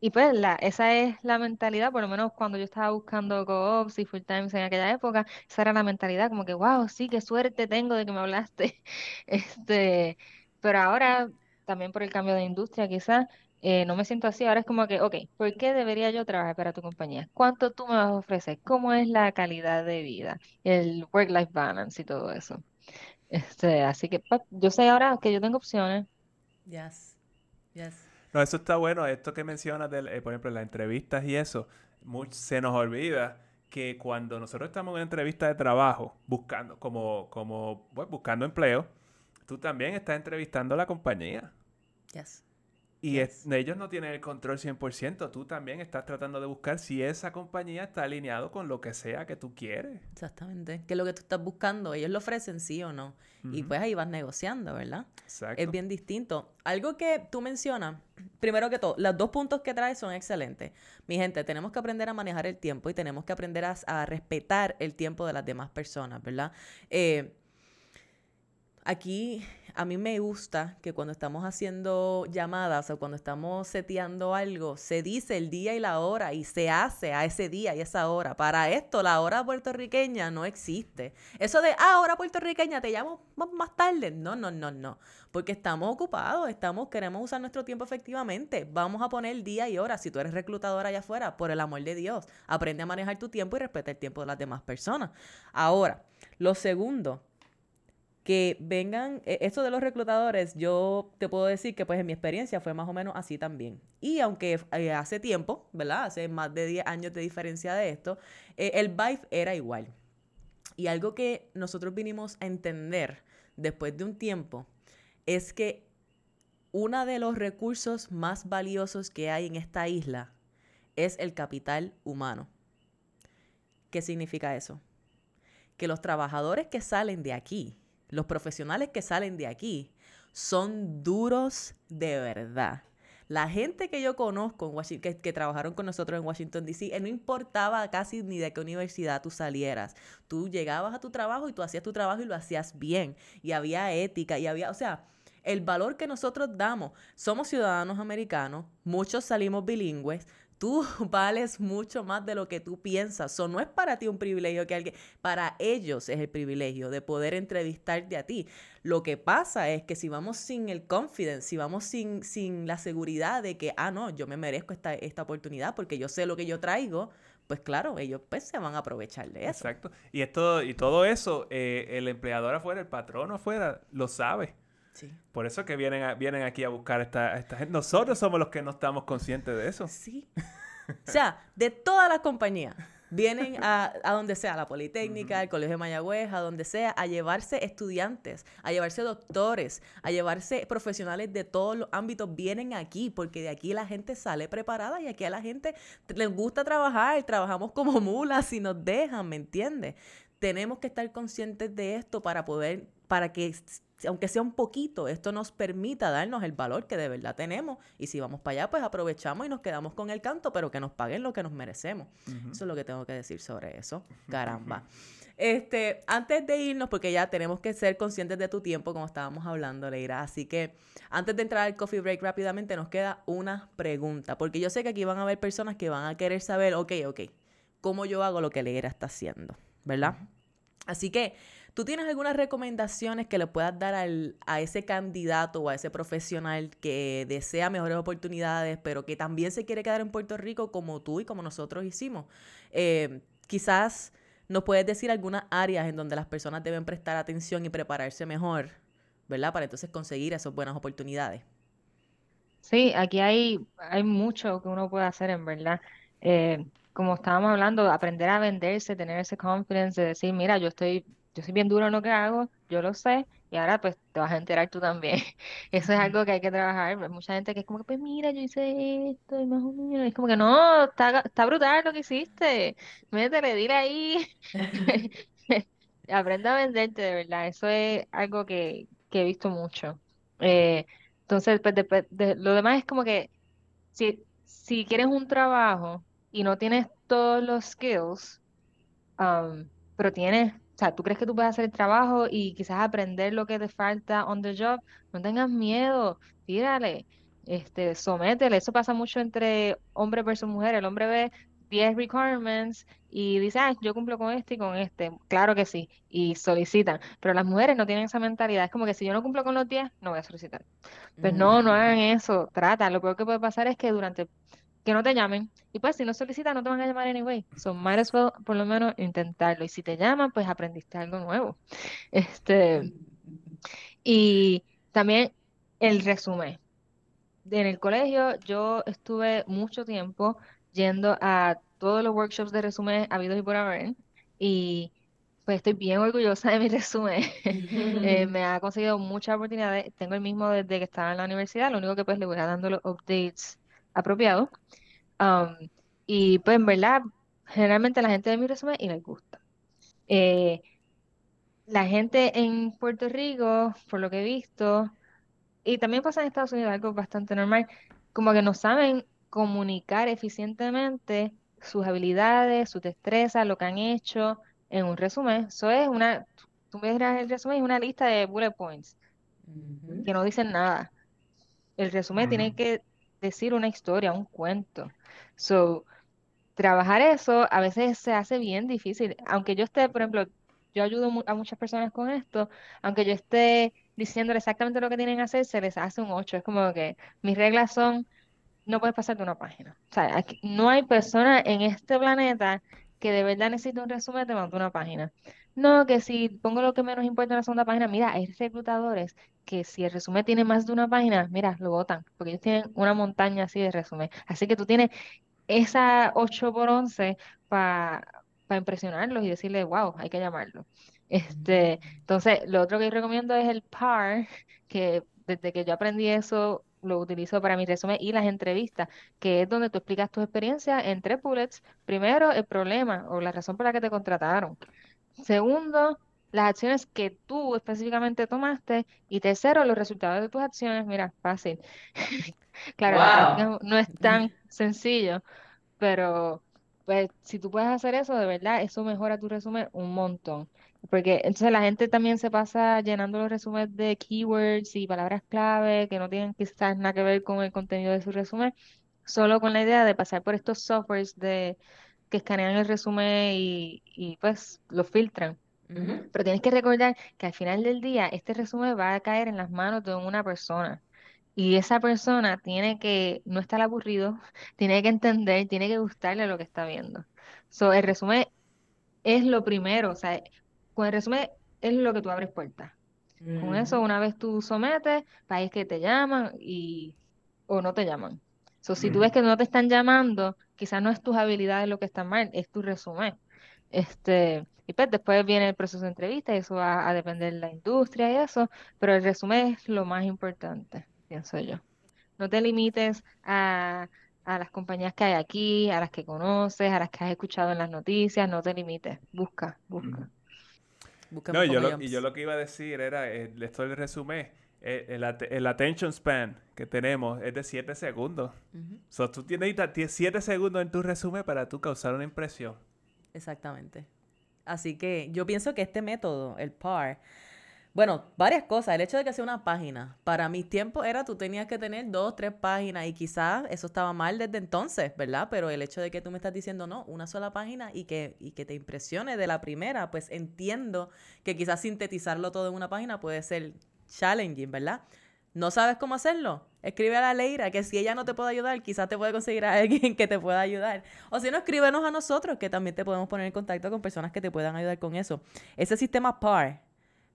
Speaker 3: y pues la, esa es la mentalidad, por lo menos cuando yo estaba buscando co-ops y full times en aquella época, esa era la mentalidad, como que, wow, sí, qué suerte tengo de que me hablaste. Este, pero ahora, también por el cambio de industria, quizás, eh, no me siento así. Ahora es como que, ok, ¿por qué debería yo trabajar para tu compañía? ¿Cuánto tú me vas a ofrecer? ¿Cómo es la calidad de vida? El work-life balance y todo eso. Este, así que pues, yo sé ahora que yo tengo opciones.
Speaker 2: Yes, yes.
Speaker 1: No, eso está bueno. Esto que mencionas, del, eh, por ejemplo, las entrevistas y eso, se nos olvida que cuando nosotros estamos en una entrevista de trabajo, buscando, como, como, buscando empleo, tú también estás entrevistando a la compañía.
Speaker 2: Yes.
Speaker 1: Y ellos no tienen el control 100%. Tú también estás tratando de buscar si esa compañía está alineado con lo que sea que tú quieres.
Speaker 2: Exactamente. Que lo que tú estás buscando. Ellos lo ofrecen sí o no. Y pues ahí vas negociando, ¿verdad?
Speaker 1: Exacto.
Speaker 2: Es bien distinto. Algo que tú mencionas, primero que todo, los dos puntos que traes son excelentes. Mi gente, tenemos que aprender a manejar el tiempo y tenemos que aprender a, respetar el tiempo de las demás personas, ¿verdad? Eh, aquí a mí me gusta que cuando estamos haciendo llamadas o cuando estamos seteando algo, se dice el día y la hora y se hace a ese día y esa hora. Para esto, la hora puertorriqueña no existe. Eso de, ah, hora puertorriqueña, te llamo más tarde. No, no, no, no. Porque estamos ocupados, estamos, queremos usar nuestro tiempo efectivamente. Vamos a poner día y hora. Si tú eres reclutador allá afuera, por el amor de Dios, aprende a manejar tu tiempo y respeta el tiempo de las demás personas. Ahora, lo segundo que vengan, e, esto de los reclutadores, yo te puedo decir que pues en mi experiencia fue más o menos así también. Y aunque eh, hace tiempo, ¿verdad? Hace más de 10 años de diferencia de esto, eh, el vibe era igual. Y algo que nosotros vinimos a entender después de un tiempo es que uno de los recursos más valiosos que hay en esta isla es el capital humano. ¿Qué significa eso? Que los trabajadores que salen de aquí, los profesionales que salen de aquí son duros de verdad. La gente que yo conozco que, que, trabajaron con nosotros en Washington, D.C., eh, no importaba casi ni de qué universidad tú salieras. Tú llegabas a tu trabajo y tú hacías tu trabajo y lo hacías bien. Y había ética y había, o sea, el valor que nosotros damos. Somos ciudadanos americanos, muchos salimos bilingües, tú vales mucho más de lo que tú piensas. Eso no es para ti un privilegio que alguien, para ellos es el privilegio de poder entrevistarte a ti. Lo que pasa es que si vamos sin el confidence, si vamos sin, sin la seguridad de que, ah, no, yo me merezco esta, esta oportunidad porque yo sé lo que yo traigo, pues claro, ellos pues se van a aprovechar de eso.
Speaker 1: Exacto. Y, esto, y todo eso, eh, el empleador afuera, el patrón afuera, lo sabe. Por eso que vienen, vienen aquí a buscar esta, esta gente. Nosotros somos los que no estamos conscientes de eso.
Speaker 2: Sí. o sea, de todas las compañías, vienen a, a, donde sea, a la Politécnica, al Colegio de Mayagüez, a donde sea, a llevarse estudiantes, a llevarse doctores, a llevarse profesionales de todos los ámbitos, vienen aquí, porque de aquí la gente sale preparada y aquí a la gente les gusta trabajar, trabajamos como mulas y nos dejan, ¿me entiendes? Tenemos que estar conscientes de esto para poder, para que aunque sea un poquito, esto nos permita darnos el valor que de verdad tenemos. Y si vamos para allá, pues aprovechamos y nos quedamos con el canto, pero que nos paguen lo que nos merecemos. Eso es lo que tengo que decir sobre eso. Caramba. Este, antes de irnos, porque ya tenemos que ser conscientes de tu tiempo, como estábamos hablando, Leira. Así que antes de entrar al coffee break rápidamente, nos queda una pregunta. Porque yo sé que aquí van a haber personas que van a querer saber, ok, ok, ¿cómo yo hago lo que Leira está haciendo? ¿Verdad? Así que ¿Tú tienes algunas recomendaciones que le puedas dar al, a ese candidato o a ese profesional que desea mejores oportunidades, pero que también se quiere quedar en Puerto Rico como tú y como nosotros hicimos? Eh, quizás nos puedes decir algunas áreas en donde las personas deben prestar atención y prepararse mejor, ¿verdad? Para entonces conseguir esas buenas oportunidades.
Speaker 3: Sí, aquí hay, hay mucho que uno puede hacer, en verdad. Eh, como estábamos hablando, aprender a venderse, tener ese confidence de decir, mira, yo estoy yo soy bien duro en lo que hago, yo lo sé, y ahora pues te vas a enterar tú también. Eso es algo que hay que trabajar. Hay mucha gente que es como que, pues mira, yo hice esto y más o menos. Es como que no, está, está brutal lo que hiciste. Métele, dile ahí. Aprende a venderte, de verdad. Eso es algo que, que he visto mucho. Eh, entonces, pues, después de, lo demás es como que si, si quieres un trabajo y no tienes todos los skills, um, pero tienes sea, tú crees que tú puedes hacer el trabajo y quizás aprender lo que te falta on the job, no tengas miedo, tírale, este, sométele. Eso pasa mucho entre hombre versus mujer. El hombre ve 10 requirements y dice, ah, yo cumplo con este y con este. Claro que sí, y solicitan. Pero las mujeres no tienen esa mentalidad. Es como que si yo no cumplo con los 10, no voy a solicitar. Pues no, no hagan eso. Trata. Lo peor que puede pasar es que durante que no te llamen. Y pues si no solicitan, no te van a llamar anyway. So might as well por lo menos intentarlo. Y si te llaman, pues aprendiste algo nuevo. Este, y también el resumen. En el colegio yo estuve mucho tiempo yendo a todos los workshops de resumen habidos y por haber. Y pues estoy bien orgullosa de mi resumen. Eh, me ha conseguido muchas oportunidades. Tengo el mismo desde que estaba en la universidad. Lo único que pues le voy a dando los updates apropiados. Um, y pues en verdad, generalmente la gente ve mi resumen y les gusta. Eh, la gente en Puerto Rico, por lo que he visto, y también pasa en Estados Unidos, algo bastante normal, como que no saben comunicar eficientemente sus habilidades, su destreza, lo que han hecho en un resumen. Eso es una, tú me dirás el resumen es una lista de bullet points que no dicen nada. El resumen tiene que decir una historia, un cuento. So, trabajar eso a veces se hace bien difícil. Aunque yo esté, por ejemplo, yo ayudo a muchas personas con esto, aunque yo esté diciéndole exactamente lo que tienen que hacer, se les hace un 8. Es como que mis reglas son, no puedes pasar de una página. O sea, no hay persona en este planeta que de verdad necesite un resumen de de una página. No, que si pongo lo que menos importa en la segunda página, mira, hay reclutadores que si el resumen tiene más de una página, mira, lo votan, porque ellos tienen una montaña así de resumen. Así que tú tienes esa 8 por 11 para impresionarlos y decirles, wow, hay que llamarlo. Este, entonces, lo otro que recomiendo es el PAR, que desde que yo aprendí eso, lo utilizo para mi resumen y las entrevistas, que es donde tú explicas tu experiencia en tres bullets. Primero, el problema o la razón por la que te contrataron. Segundo, las acciones que tú específicamente tomaste. Y tercero, los resultados de tus acciones. Mira, fácil. Claro, no, es tan sencillo, pero pues si tú puedes hacer eso, de verdad, eso mejora tu resumen un montón. Porque entonces la gente también se pasa llenando los resúmenes de keywords y palabras clave que no tienen quizás nada que ver con el contenido de su resumen, solo con la idea de pasar por estos softwares de que escanean el resumen y, y pues lo filtran. Pero tienes que recordar que al final del día este resumen va a caer en las manos de una persona. Y esa persona tiene que no estar aburrido, tiene que entender, tiene que gustarle lo que está viendo. So, el resumen es lo primero, o sea, con el resumen es lo que tú abres puertas. Con eso, una vez tú sometes, país que te llaman y o no te llaman. So, si tú ves que no te están llamando, quizás no es tus habilidades lo que está mal, es tu resumen. Este, y pues después viene el proceso de entrevista y eso va a depender de la industria y eso, pero el resumen es lo más importante, pienso yo. No te limites a, a las compañías que hay aquí, a las que conoces, a las que has escuchado en las noticias, no te limites, busca, busca.
Speaker 1: No, yo lo, y yo lo que iba a decir era, eh, esto del resumen, el, el, attention span que tenemos es de 7 segundos. O sea, tú tienes 7 segundos en tu resumen para tú causar una impresión.
Speaker 2: Exactamente. Así que yo pienso que este método, el PAR, bueno, varias cosas. El hecho de que sea una página. Para mis tiempos era tú tenías que tener dos, tres páginas y quizás eso estaba mal desde entonces, ¿verdad? Pero el hecho de que tú me estás diciendo no, una sola página y que, y que te impresione de la primera, pues entiendo que quizás sintetizarlo todo en una página puede ser challenging, ¿verdad? ¿No sabes cómo hacerlo? Escribe a la Leira, que si ella no te puede ayudar, quizás te puede conseguir a alguien que te pueda ayudar. O si no, escríbenos a nosotros, que también te podemos poner en contacto con personas que te puedan ayudar con eso. Ese sistema PAR,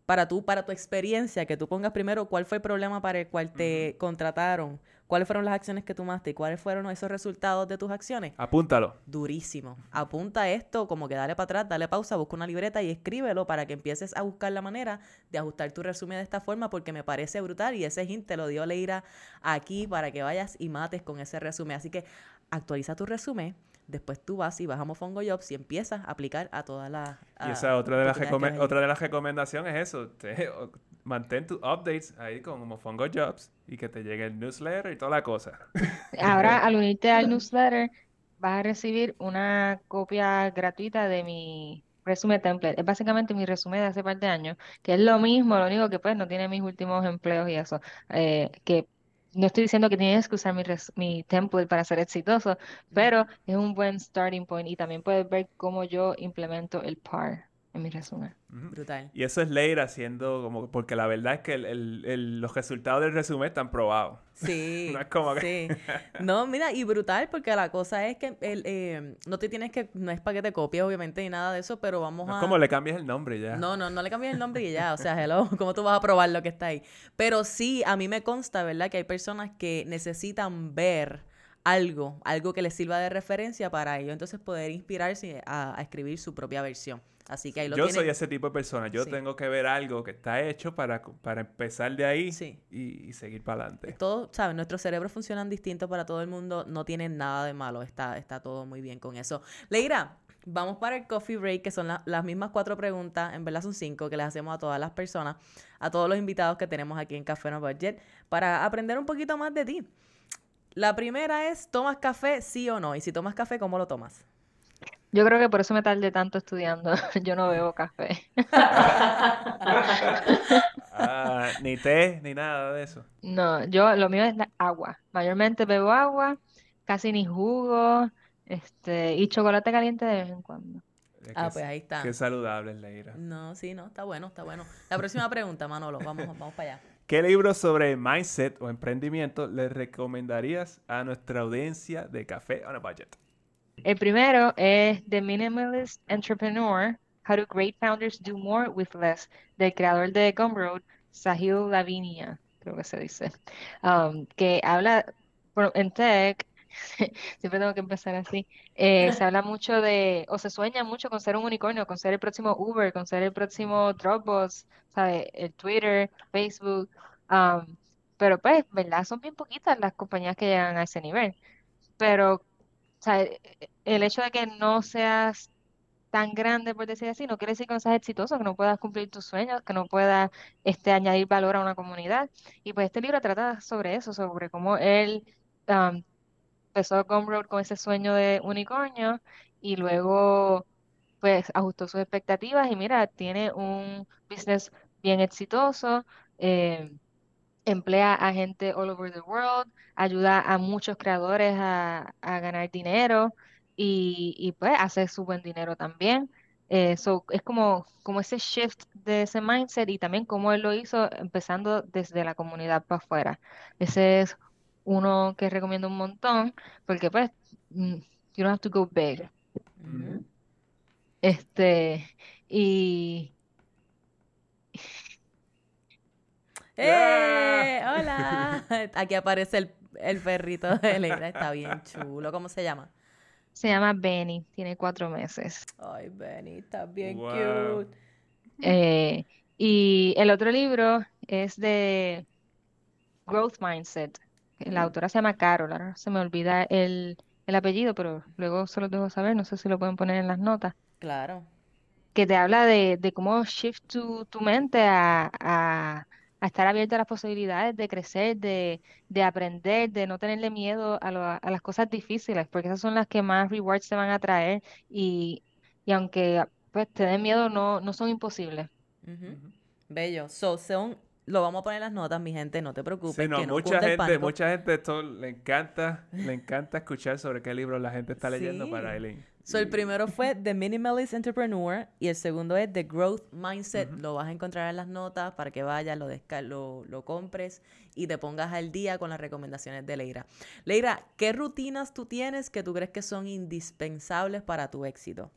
Speaker 2: para tú, para tu experiencia, que tú pongas primero cuál fue el problema para el cual te contrataron, cuáles fueron las acciones que tomaste y cuáles fueron esos resultados de tus acciones.
Speaker 1: Apúntalo.
Speaker 2: Durísimo. Apunta esto, como que dale para atrás, dale pausa, busca una libreta y escríbelo para que empieces a buscar la manera de ajustar tu resumen de esta forma porque me parece brutal y ese hint te lo dio Leira aquí para que vayas y mates con ese resumen. Así que actualiza tu resumen después tú vas y vas a Mofongo Jobs y empiezas a aplicar a todas las...
Speaker 1: Y esa otra de, las otra de las recomendaciones es eso, mantén tus updates ahí con Mofongo Jobs y que te llegue el newsletter y toda la cosa.
Speaker 3: Ahora, al unirte al newsletter, vas a recibir una copia gratuita de mi resumen template. Es básicamente mi resumen de hace parte de años, que es lo mismo, lo único que pues no tiene mis últimos empleos y eso, eh, que no estoy diciendo que tienes que usar mi, res- mi template para ser exitoso, pero es un buen starting point y también puedes ver cómo yo implemento el PAR en mi resumen.
Speaker 2: Brutal.
Speaker 1: Y eso es Leira haciendo como... Porque la verdad es que el- el- el- los resultados del resumen están probados.
Speaker 2: Sí,
Speaker 1: No es como que-
Speaker 2: sí. No, mira, y brutal, porque la cosa es que el, eh, no te tienes que, no es para que te copies, obviamente, ni nada de eso, pero vamos
Speaker 1: No es
Speaker 2: a...
Speaker 1: como le cambias el nombre ya.
Speaker 2: No, no, no le cambies el nombre y ya, o sea, hello, ¿cómo tú vas a probar lo que está ahí? Pero sí, a mí me consta, ¿verdad? Que hay personas que necesitan ver algo, algo que les sirva de referencia para ellos, entonces poder inspirarse a, a escribir su propia versión. Así que ahí lo
Speaker 1: Yo
Speaker 2: tienen.
Speaker 1: soy ese tipo de persona. Yo
Speaker 2: Sí.
Speaker 1: tengo que ver algo que está hecho para, para empezar de ahí
Speaker 2: Sí.
Speaker 1: y, y seguir para adelante.
Speaker 2: Todo, ¿sabes? Nuestros cerebros funcionan distintos para todo el mundo, no tienen nada de malo, está, está todo muy bien con eso. Leira, vamos para el coffee break, que son la- las mismas cuatro preguntas, en verdad son cinco, que les hacemos a todas las personas, a todos los invitados que tenemos aquí en Café No Budget, para aprender un poquito más de ti. La primera es, ¿tomas café sí o no? Y si tomas café, ¿cómo lo tomas?
Speaker 3: Yo creo que por eso me tardé tanto estudiando. Yo no bebo café.
Speaker 1: Ah, ni té, ni nada de eso.
Speaker 3: No, yo lo mío es la agua. Mayormente bebo agua, casi ni jugo, este, y chocolate caliente de vez en cuando.
Speaker 1: Es
Speaker 2: Ah, pues
Speaker 1: es-
Speaker 2: ahí está.
Speaker 1: Qué saludable es Leira.
Speaker 2: No, sí, no, está bueno, está bueno. La próxima pregunta, Manolo, vamos, vamos para allá.
Speaker 1: ¿Qué libro sobre mindset o emprendimiento le recomendarías a nuestra audiencia de Café on a Budget?
Speaker 3: El primero es The Minimalist Entrepreneur, How do Great Founders Do More with Less, del creador de Gumroad, Sahil Lavinia, creo que se dice, Um, que habla, en tech, siempre tengo que empezar así, eh, se habla mucho de, o se sueña mucho con ser un unicornio, con ser el próximo Uber, con ser el próximo Dropbox, ¿sabe? El Twitter, Facebook, um, pero pues, ¿verdad? Son bien poquitas las compañías que llegan a ese nivel, pero el hecho de que no seas tan grande, por decir así, no quiere decir que no seas exitoso, que no puedas cumplir tus sueños, que no puedas este, añadir valor a una comunidad. Y pues este libro trata sobre eso, sobre cómo él um, empezó Gumroad con ese sueño de unicornio y luego pues ajustó sus expectativas y mira, tiene un business bien exitoso. eh, emplea a gente all over the world, ayuda a muchos creadores a, a ganar dinero y, y, pues hace su buen dinero también. Eh, so, es como, como ese shift de ese mindset y también cómo él lo hizo empezando desde la comunidad para afuera. Ese es uno que recomiendo un montón porque pues mm, you don't have to go big. Este, y
Speaker 2: ¡Eh! ¡Hola! Aquí aparece el, el perrito de Leira, está bien chulo. ¿Cómo se llama?
Speaker 3: se llama Benny, tiene cuatro meses.
Speaker 2: Ay, Benny, está bien
Speaker 1: Wow.
Speaker 2: cute.
Speaker 3: Eh, y el otro libro es de Growth Mindset. La autora se llama Carol, ahora se me olvida el, el apellido, pero luego se los dejo saber, no sé si lo pueden poner en las notas,
Speaker 2: Claro.
Speaker 3: que te habla de, de cómo shift tu, tu mente a, a, a estar abierta a las posibilidades de crecer, de, de aprender, de no tenerle miedo a, lo- a las cosas difíciles, porque esas son las que más rewards te van a traer y, y aunque pues, te den miedo, no, no son imposibles.
Speaker 2: Bello. So, son, lo vamos a poner en las notas, mi gente, no te preocupes,
Speaker 1: Sí, no,
Speaker 2: que no
Speaker 1: mucha gente, mucha gente esto le encanta, le encanta escuchar sobre qué libro la gente está leyendo
Speaker 2: Sí.
Speaker 1: para Eileen.
Speaker 2: So, el
Speaker 1: Y-
Speaker 2: primero fue The Minimalist Entrepreneur y el segundo es The Growth Mindset. Lo vas a encontrar en las notas para que vayas, lo, lo, lo compres y te pongas al día con las recomendaciones de Leira. Leira, ¿qué rutinas tú tienes que tú crees que son indispensables para tu éxito?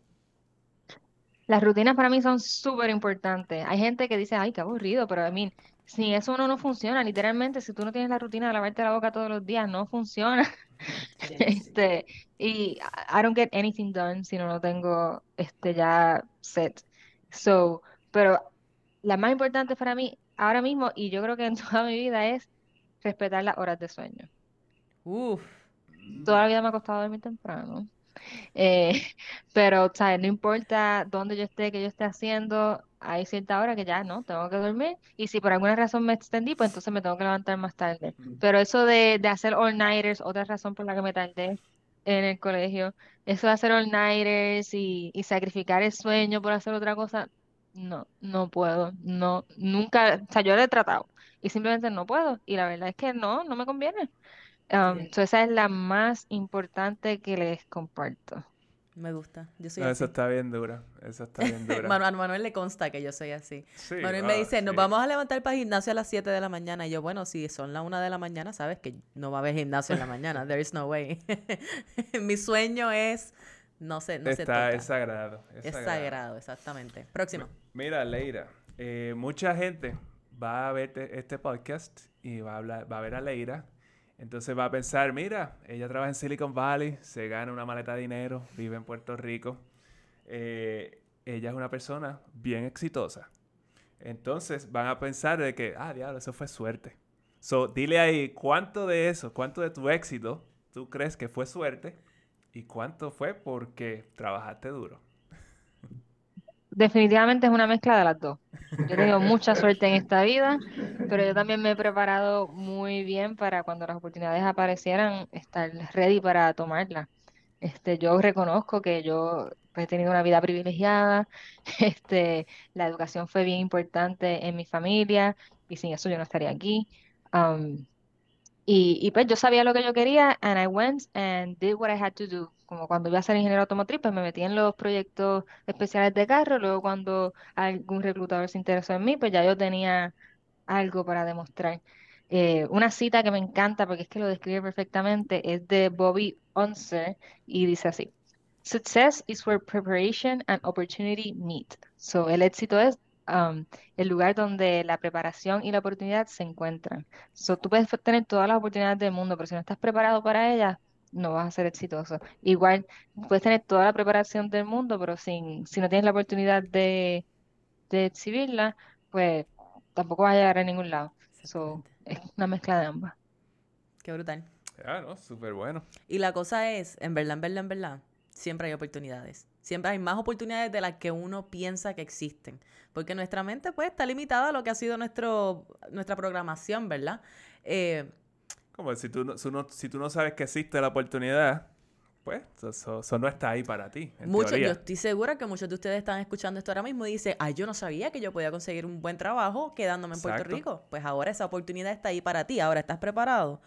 Speaker 3: Las rutinas para mí son súper importantes. Hay gente que dice, ay, qué aburrido, pero a mí, si eso no, no funciona, literalmente, si tú no tienes la rutina de lavarte la boca todos los días, no funciona. Este, y I I don't get anything done si no lo tengo este, ya set. So, pero la más importante para mí ahora mismo, y yo creo que en toda mi vida, es respetar las horas de sueño.
Speaker 2: Uf.
Speaker 3: Toda la vida me ha costado dormir temprano. Eh, pero, ¿sabes? No importa dónde yo esté, qué yo esté haciendo, hay cierta hora que ya no, tengo que dormir. Y si por alguna razón me extendí, pues entonces me tengo que levantar más tarde. Pero eso de, de hacer all-nighters, otra razón por la que me tardé en el colegio, eso de hacer all-nighters y, y sacrificar el sueño por hacer otra cosa, no, no puedo, no, nunca, o sea, yo lo he tratado y simplemente no puedo y la verdad es que no, no me conviene. Um,
Speaker 2: Sí.
Speaker 3: so esa es la más importante que les comparto.
Speaker 2: Me gusta. Yo soy
Speaker 1: No,
Speaker 2: así.
Speaker 1: eso está bien dura. Eso está bien dura.
Speaker 2: Manu- a Manuel le consta que yo soy así.
Speaker 1: Sí,
Speaker 2: Manuel
Speaker 1: ah,
Speaker 2: me dice, nos
Speaker 1: sí.
Speaker 2: vamos a levantar para el gimnasio a las 7 de la mañana. Y yo, bueno, si son las 1 de la mañana, sabes que no va a haber gimnasio en la mañana. There is no way. Mi sueño es, no sé, no se
Speaker 1: Está,
Speaker 2: toca.
Speaker 1: es sagrado. Es,
Speaker 2: Es
Speaker 1: sagrado.
Speaker 2: sagrado, exactamente. Próximo.
Speaker 1: Mira, Leira, eh, mucha gente va a ver te- este podcast y va a, hablar, va a ver a Leira. Entonces va a pensar, mira, ella trabaja en Silicon Valley, se gana una maleta de dinero, vive en Puerto Rico. Eh, ella es una persona bien exitosa. Entonces van a pensar de que, ah, diablo, eso fue suerte. So, dile ahí, ¿cuánto de eso, cuánto de tu éxito tú crees que fue suerte y cuánto fue porque trabajaste duro?
Speaker 3: Definitivamente es una mezcla de las dos. Yo he tenido mucha suerte en esta vida, pero yo también me he preparado muy bien para cuando las oportunidades aparecieran, estar ready para tomarlas. Este, yo reconozco que yo pues, he tenido una vida privilegiada, este, la educación fue bien importante en mi familia y sin eso yo no estaría aquí. Y, pues yo sabía lo que yo quería and I went and did what I had to do. Como cuando iba a ser ingeniero automotriz, pues me metí en los proyectos especiales de carro. Luego cuando algún reclutador se interesó en mí, pues ya yo tenía algo para demostrar. Eh, una cita que me encanta porque es que lo describe perfectamente es de Bobby Unser y dice así. Success is where preparation and opportunity meet. So, el éxito es um, el lugar donde la preparación y la oportunidad se encuentran. So, tú puedes tener todas las oportunidades del mundo, pero si no estás preparado para ellas, no vas a ser exitoso. Igual, puedes tener toda la preparación del mundo, pero sin, si no tienes la oportunidad de, de exhibirla, pues tampoco vas a llegar a ningún lado. So, es una mezcla de ambas.
Speaker 2: Qué brutal.
Speaker 1: Ah, no, súper bueno.
Speaker 2: Y la cosa es, en verdad, en verdad, en verdad, siempre hay oportunidades. Siempre hay más oportunidades de las que uno piensa que existen. Porque nuestra mente, pues, está limitada a lo que ha sido nuestro, nuestra programación, ¿verdad? Eh,
Speaker 1: Como si tú, no, si, tú no sabes que existe la oportunidad, pues eso, no está ahí para ti,
Speaker 2: muchos, yo estoy segura que muchos de ustedes están escuchando esto ahora mismo y dicen, ay, yo no sabía que yo podía conseguir un buen trabajo quedándome en Puerto. Rico. Pues ahora esa oportunidad está ahí para ti. Ahora estás preparado.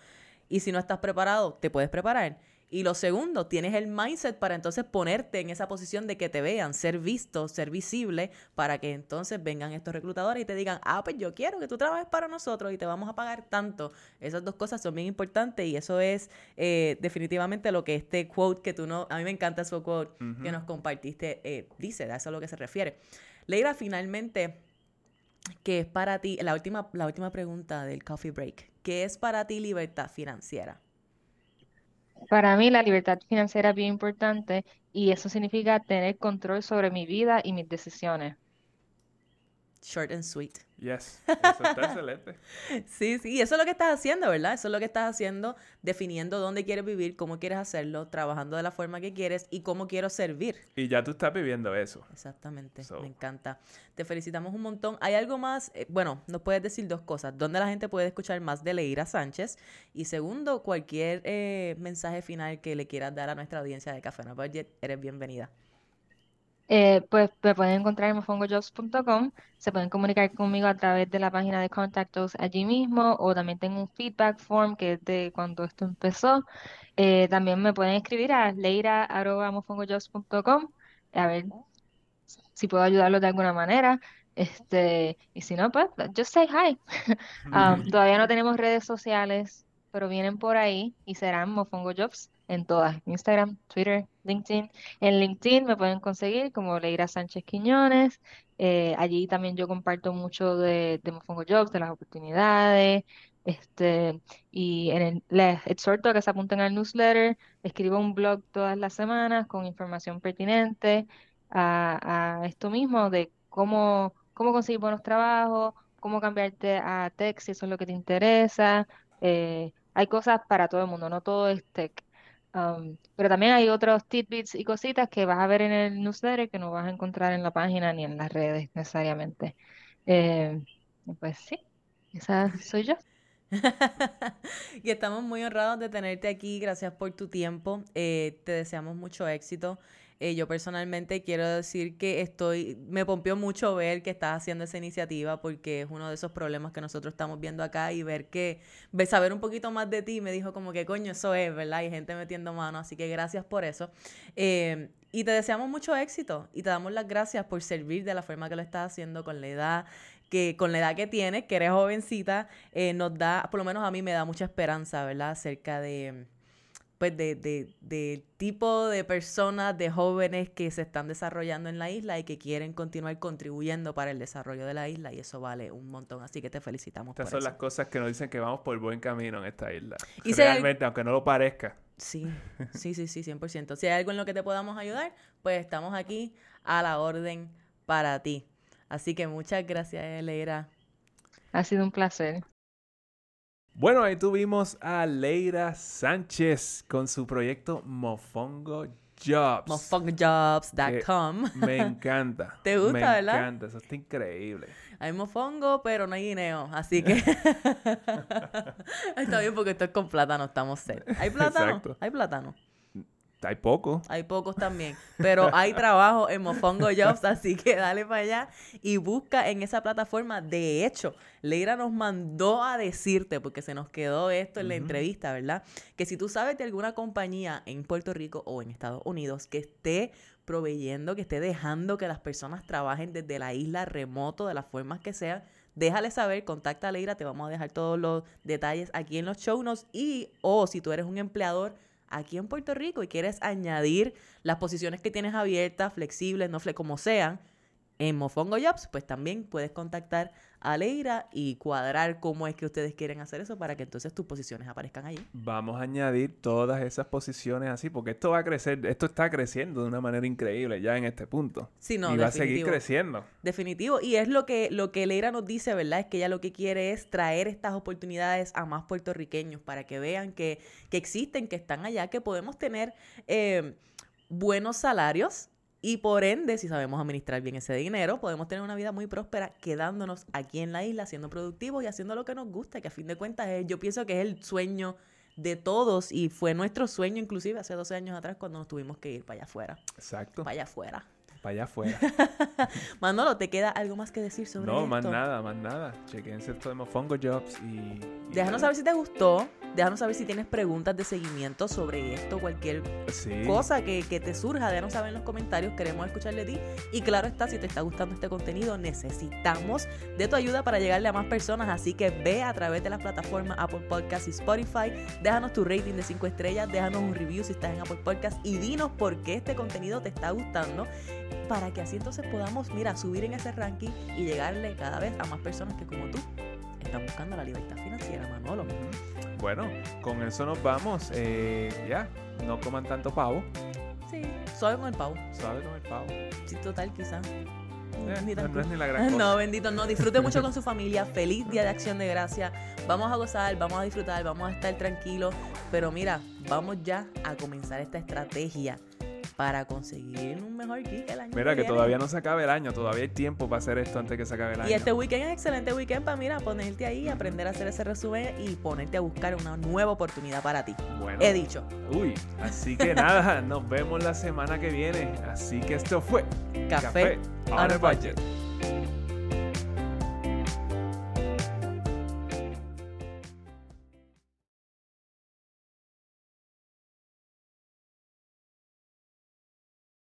Speaker 2: Y si no estás preparado, te puedes preparar. Y lo segundo, tienes el mindset para entonces ponerte en esa posición de que te vean, ser visto, ser visible, para que entonces vengan estos reclutadores y te digan, ah, pues yo quiero que tú trabajes para nosotros y te vamos a pagar tanto. Esas dos cosas son bien importantes y eso es eh, definitivamente lo que este quote que tú no, a mí me encanta su quote que nos compartiste, eh, dice, a eso es a lo que se refiere. Leira, finalmente, ¿qué es para ti, la última, la última pregunta del coffee break, ¿qué es para ti libertad financiera?
Speaker 3: Para mí la libertad financiera es bien importante y eso significa tener control sobre mi vida y mis decisiones.
Speaker 2: Short and sweet.
Speaker 1: Yes, eso está excelente.
Speaker 2: Sí, sí, y eso es lo que estás haciendo, ¿verdad? Eso es lo que estás haciendo, definiendo dónde quieres vivir, cómo quieres hacerlo, trabajando de la forma que quieres y cómo quiero servir.
Speaker 1: Y ya tú estás viviendo eso.
Speaker 2: Exactamente,
Speaker 1: So-
Speaker 2: me encanta. Te felicitamos un montón. ¿Hay algo más? Eh, bueno, nos puedes decir dos cosas. ¿Dónde la gente puede escuchar más de Leira Sánchez? Y segundo, cualquier eh, mensaje final que le quieras dar a nuestra audiencia de Café No Budget, eres bienvenida.
Speaker 3: Eh, pues me pueden encontrar en mofongojobs.com, se pueden comunicar conmigo a través de la página de Contact Us allí mismo o también tengo un feedback form que es de cuando esto empezó. Eh, también me pueden escribir a leira.mofongojobs.com a ver si puedo ayudarlos de alguna manera. Este, y si no, pues just say hi. Um, todavía no tenemos redes sociales, pero vienen por ahí y serán Mofongo Jobs en todas, Instagram, Twitter, LinkedIn. En LinkedIn me pueden conseguir como Leira Sánchez Quiñones. Eh, allí también yo comparto mucho de, de Mofongo Jobs, de las oportunidades. Este, y en el- les exhorto a que se apunten al newsletter. Escribo un blog todas las semanas con información pertinente a, a esto mismo de cómo, cómo conseguir buenos trabajos, cómo cambiarte a tech si eso es lo que te interesa. Eh, hay cosas para todo el mundo, no todo es tech. Um, pero también hay otros tidbits y cositas que vas a ver en el newsletter que no vas a encontrar en la página ni en las redes necesariamente. Eh, pues sí, esa soy yo.
Speaker 2: y estamos muy honrados de tenerte aquí. Gracias por tu tiempo. Eh, te deseamos mucho éxito Eh, yo personalmente quiero decir que estoy, me pompió mucho ver que estás haciendo esa iniciativa porque es uno de esos problemas que nosotros estamos viendo acá y ver que, saber un poquito más de ti me dijo como que coño, eso es, ¿verdad? Y gente metiendo mano, así que gracias por eso. Eh, y te deseamos mucho éxito y te damos las gracias por servir de la forma que lo estás haciendo con la edad que con la edad que tienes, que eres jovencita, eh, nos da, por lo menos a mí me da mucha esperanza, ¿verdad? Acerca de, pues de, de, de, tipo de personas, de jóvenes que se están desarrollando en la isla y que quieren continuar contribuyendo para el desarrollo de la isla y eso vale un montón. Así que te felicitamos.
Speaker 1: Estas
Speaker 2: por
Speaker 1: son las cosas que nos dicen que vamos por buen camino en esta isla. Y Realmente, aunque no lo parezca.
Speaker 2: Sí, sí, sí, sí, 100%. Si hay algo en lo que te podamos ayudar, pues estamos aquí a la orden para ti. Así que muchas gracias, Leira.
Speaker 3: Ha sido un placer.
Speaker 1: Bueno, ahí tuvimos a Leira Sánchez con su proyecto Mofongo Jobs.
Speaker 2: MofongoJobs.com.
Speaker 1: Me encanta.
Speaker 2: ¿Te gusta, verdad?
Speaker 1: Me encanta, eso está increíble.
Speaker 2: Hay mofongo, pero no hay guineo, así que está bien porque esto es con plátano, estamos set. ¿Hay plátano? Exacto. Hay plátano.
Speaker 1: Hay pocos.
Speaker 2: Hay pocos también. Pero hay trabajo en Mofongo Jobs, así que dale para allá y busca en esa plataforma. De hecho, Leira nos mandó a decirte, porque se nos quedó esto en la entrevista, ¿verdad? Que si tú sabes de alguna compañía en Puerto Rico o en Estados Unidos que esté proveyendo, que esté dejando que las personas trabajen desde la isla remoto, de las formas que sean, déjale saber, contacta a Leira, te vamos a dejar todos los detalles aquí en los show notes y o si tú eres un empleador aquí en Puerto Rico y quieres añadir las posiciones que tienes abiertas, flexibles, no fle como sean, en Mofongo Jobs, pues también puedes contactar a Leira y cuadrar cómo es que ustedes quieren hacer eso para que entonces tus posiciones aparezcan allí.
Speaker 1: Vamos a añadir todas esas posiciones así, porque esto va a crecer, esto está creciendo de una manera increíble ya en este punto.
Speaker 2: Sí, no,
Speaker 1: y va a seguir creciendo.
Speaker 2: Definitivo. Y es lo que, lo que Leira nos dice, ¿verdad? Es que ella lo que quiere es traer estas oportunidades a más puertorriqueños para que vean que, que existen, que están allá, que podemos tener eh, buenos salarios y por ende, si sabemos administrar bien ese dinero, podemos tener una vida muy próspera quedándonos aquí en la isla, siendo productivos y haciendo lo que nos gusta, que a fin de cuentas es, yo pienso que es el sueño de todos y fue nuestro sueño inclusive hace 12 años atrás cuando nos tuvimos que ir para allá afuera.
Speaker 1: Exacto.
Speaker 2: Para allá afuera.
Speaker 1: Para allá afuera.
Speaker 2: Manolo, ¿te queda algo más que decir sobre
Speaker 1: esto? No, más nada, más nada. Chequense esto de Mofongo Jobs y...
Speaker 2: Déjanos saber si te gustó. Déjanos saber si tienes preguntas de seguimiento sobre esto, cualquier cosa que, que, te surja. Déjanos saber en los comentarios. Queremos escuchar de ti. Y claro está, si te está gustando este contenido, necesitamos de tu ayuda para llegarle a más personas. Así que ve a través de las plataformas Apple Podcasts y Spotify. Déjanos tu rating de 5 estrellas. Déjanos un review si estás en Apple Podcasts. Y dinos por qué este contenido te está gustando. Para que así entonces podamos, mira, subir en ese ranking y llegarle cada vez a más personas que como tú están buscando la libertad financiera, Manolo.
Speaker 1: Bueno, con eso nos vamos. Eh, ya, no coman tanto pavo.
Speaker 2: Sí, suave con el pavo.
Speaker 1: Suave con el pavo.
Speaker 2: Sí, total, quizás.
Speaker 1: Eh, no, es ni la gran cosa.
Speaker 2: No, bendito, no. Disfrute mucho con su familia. Feliz Día de Acción de Gracia. Vamos a gozar, vamos a disfrutar, vamos a estar tranquilos. Pero mira, vamos ya a comenzar esta estrategia para conseguir un mejor kick el año
Speaker 1: Mira, que, todavía no se acabe el año, todavía hay tiempo para hacer esto antes que se acabe el año.
Speaker 2: Y este weekend es excelente weekend para, mira, ponerte ahí, aprender a hacer ese resumen y ponerte a buscar una nueva oportunidad para ti. Bueno. He dicho.
Speaker 1: Uy, así que nada, nos vemos la semana que viene. Así que esto fue
Speaker 2: Café, Café on, budget.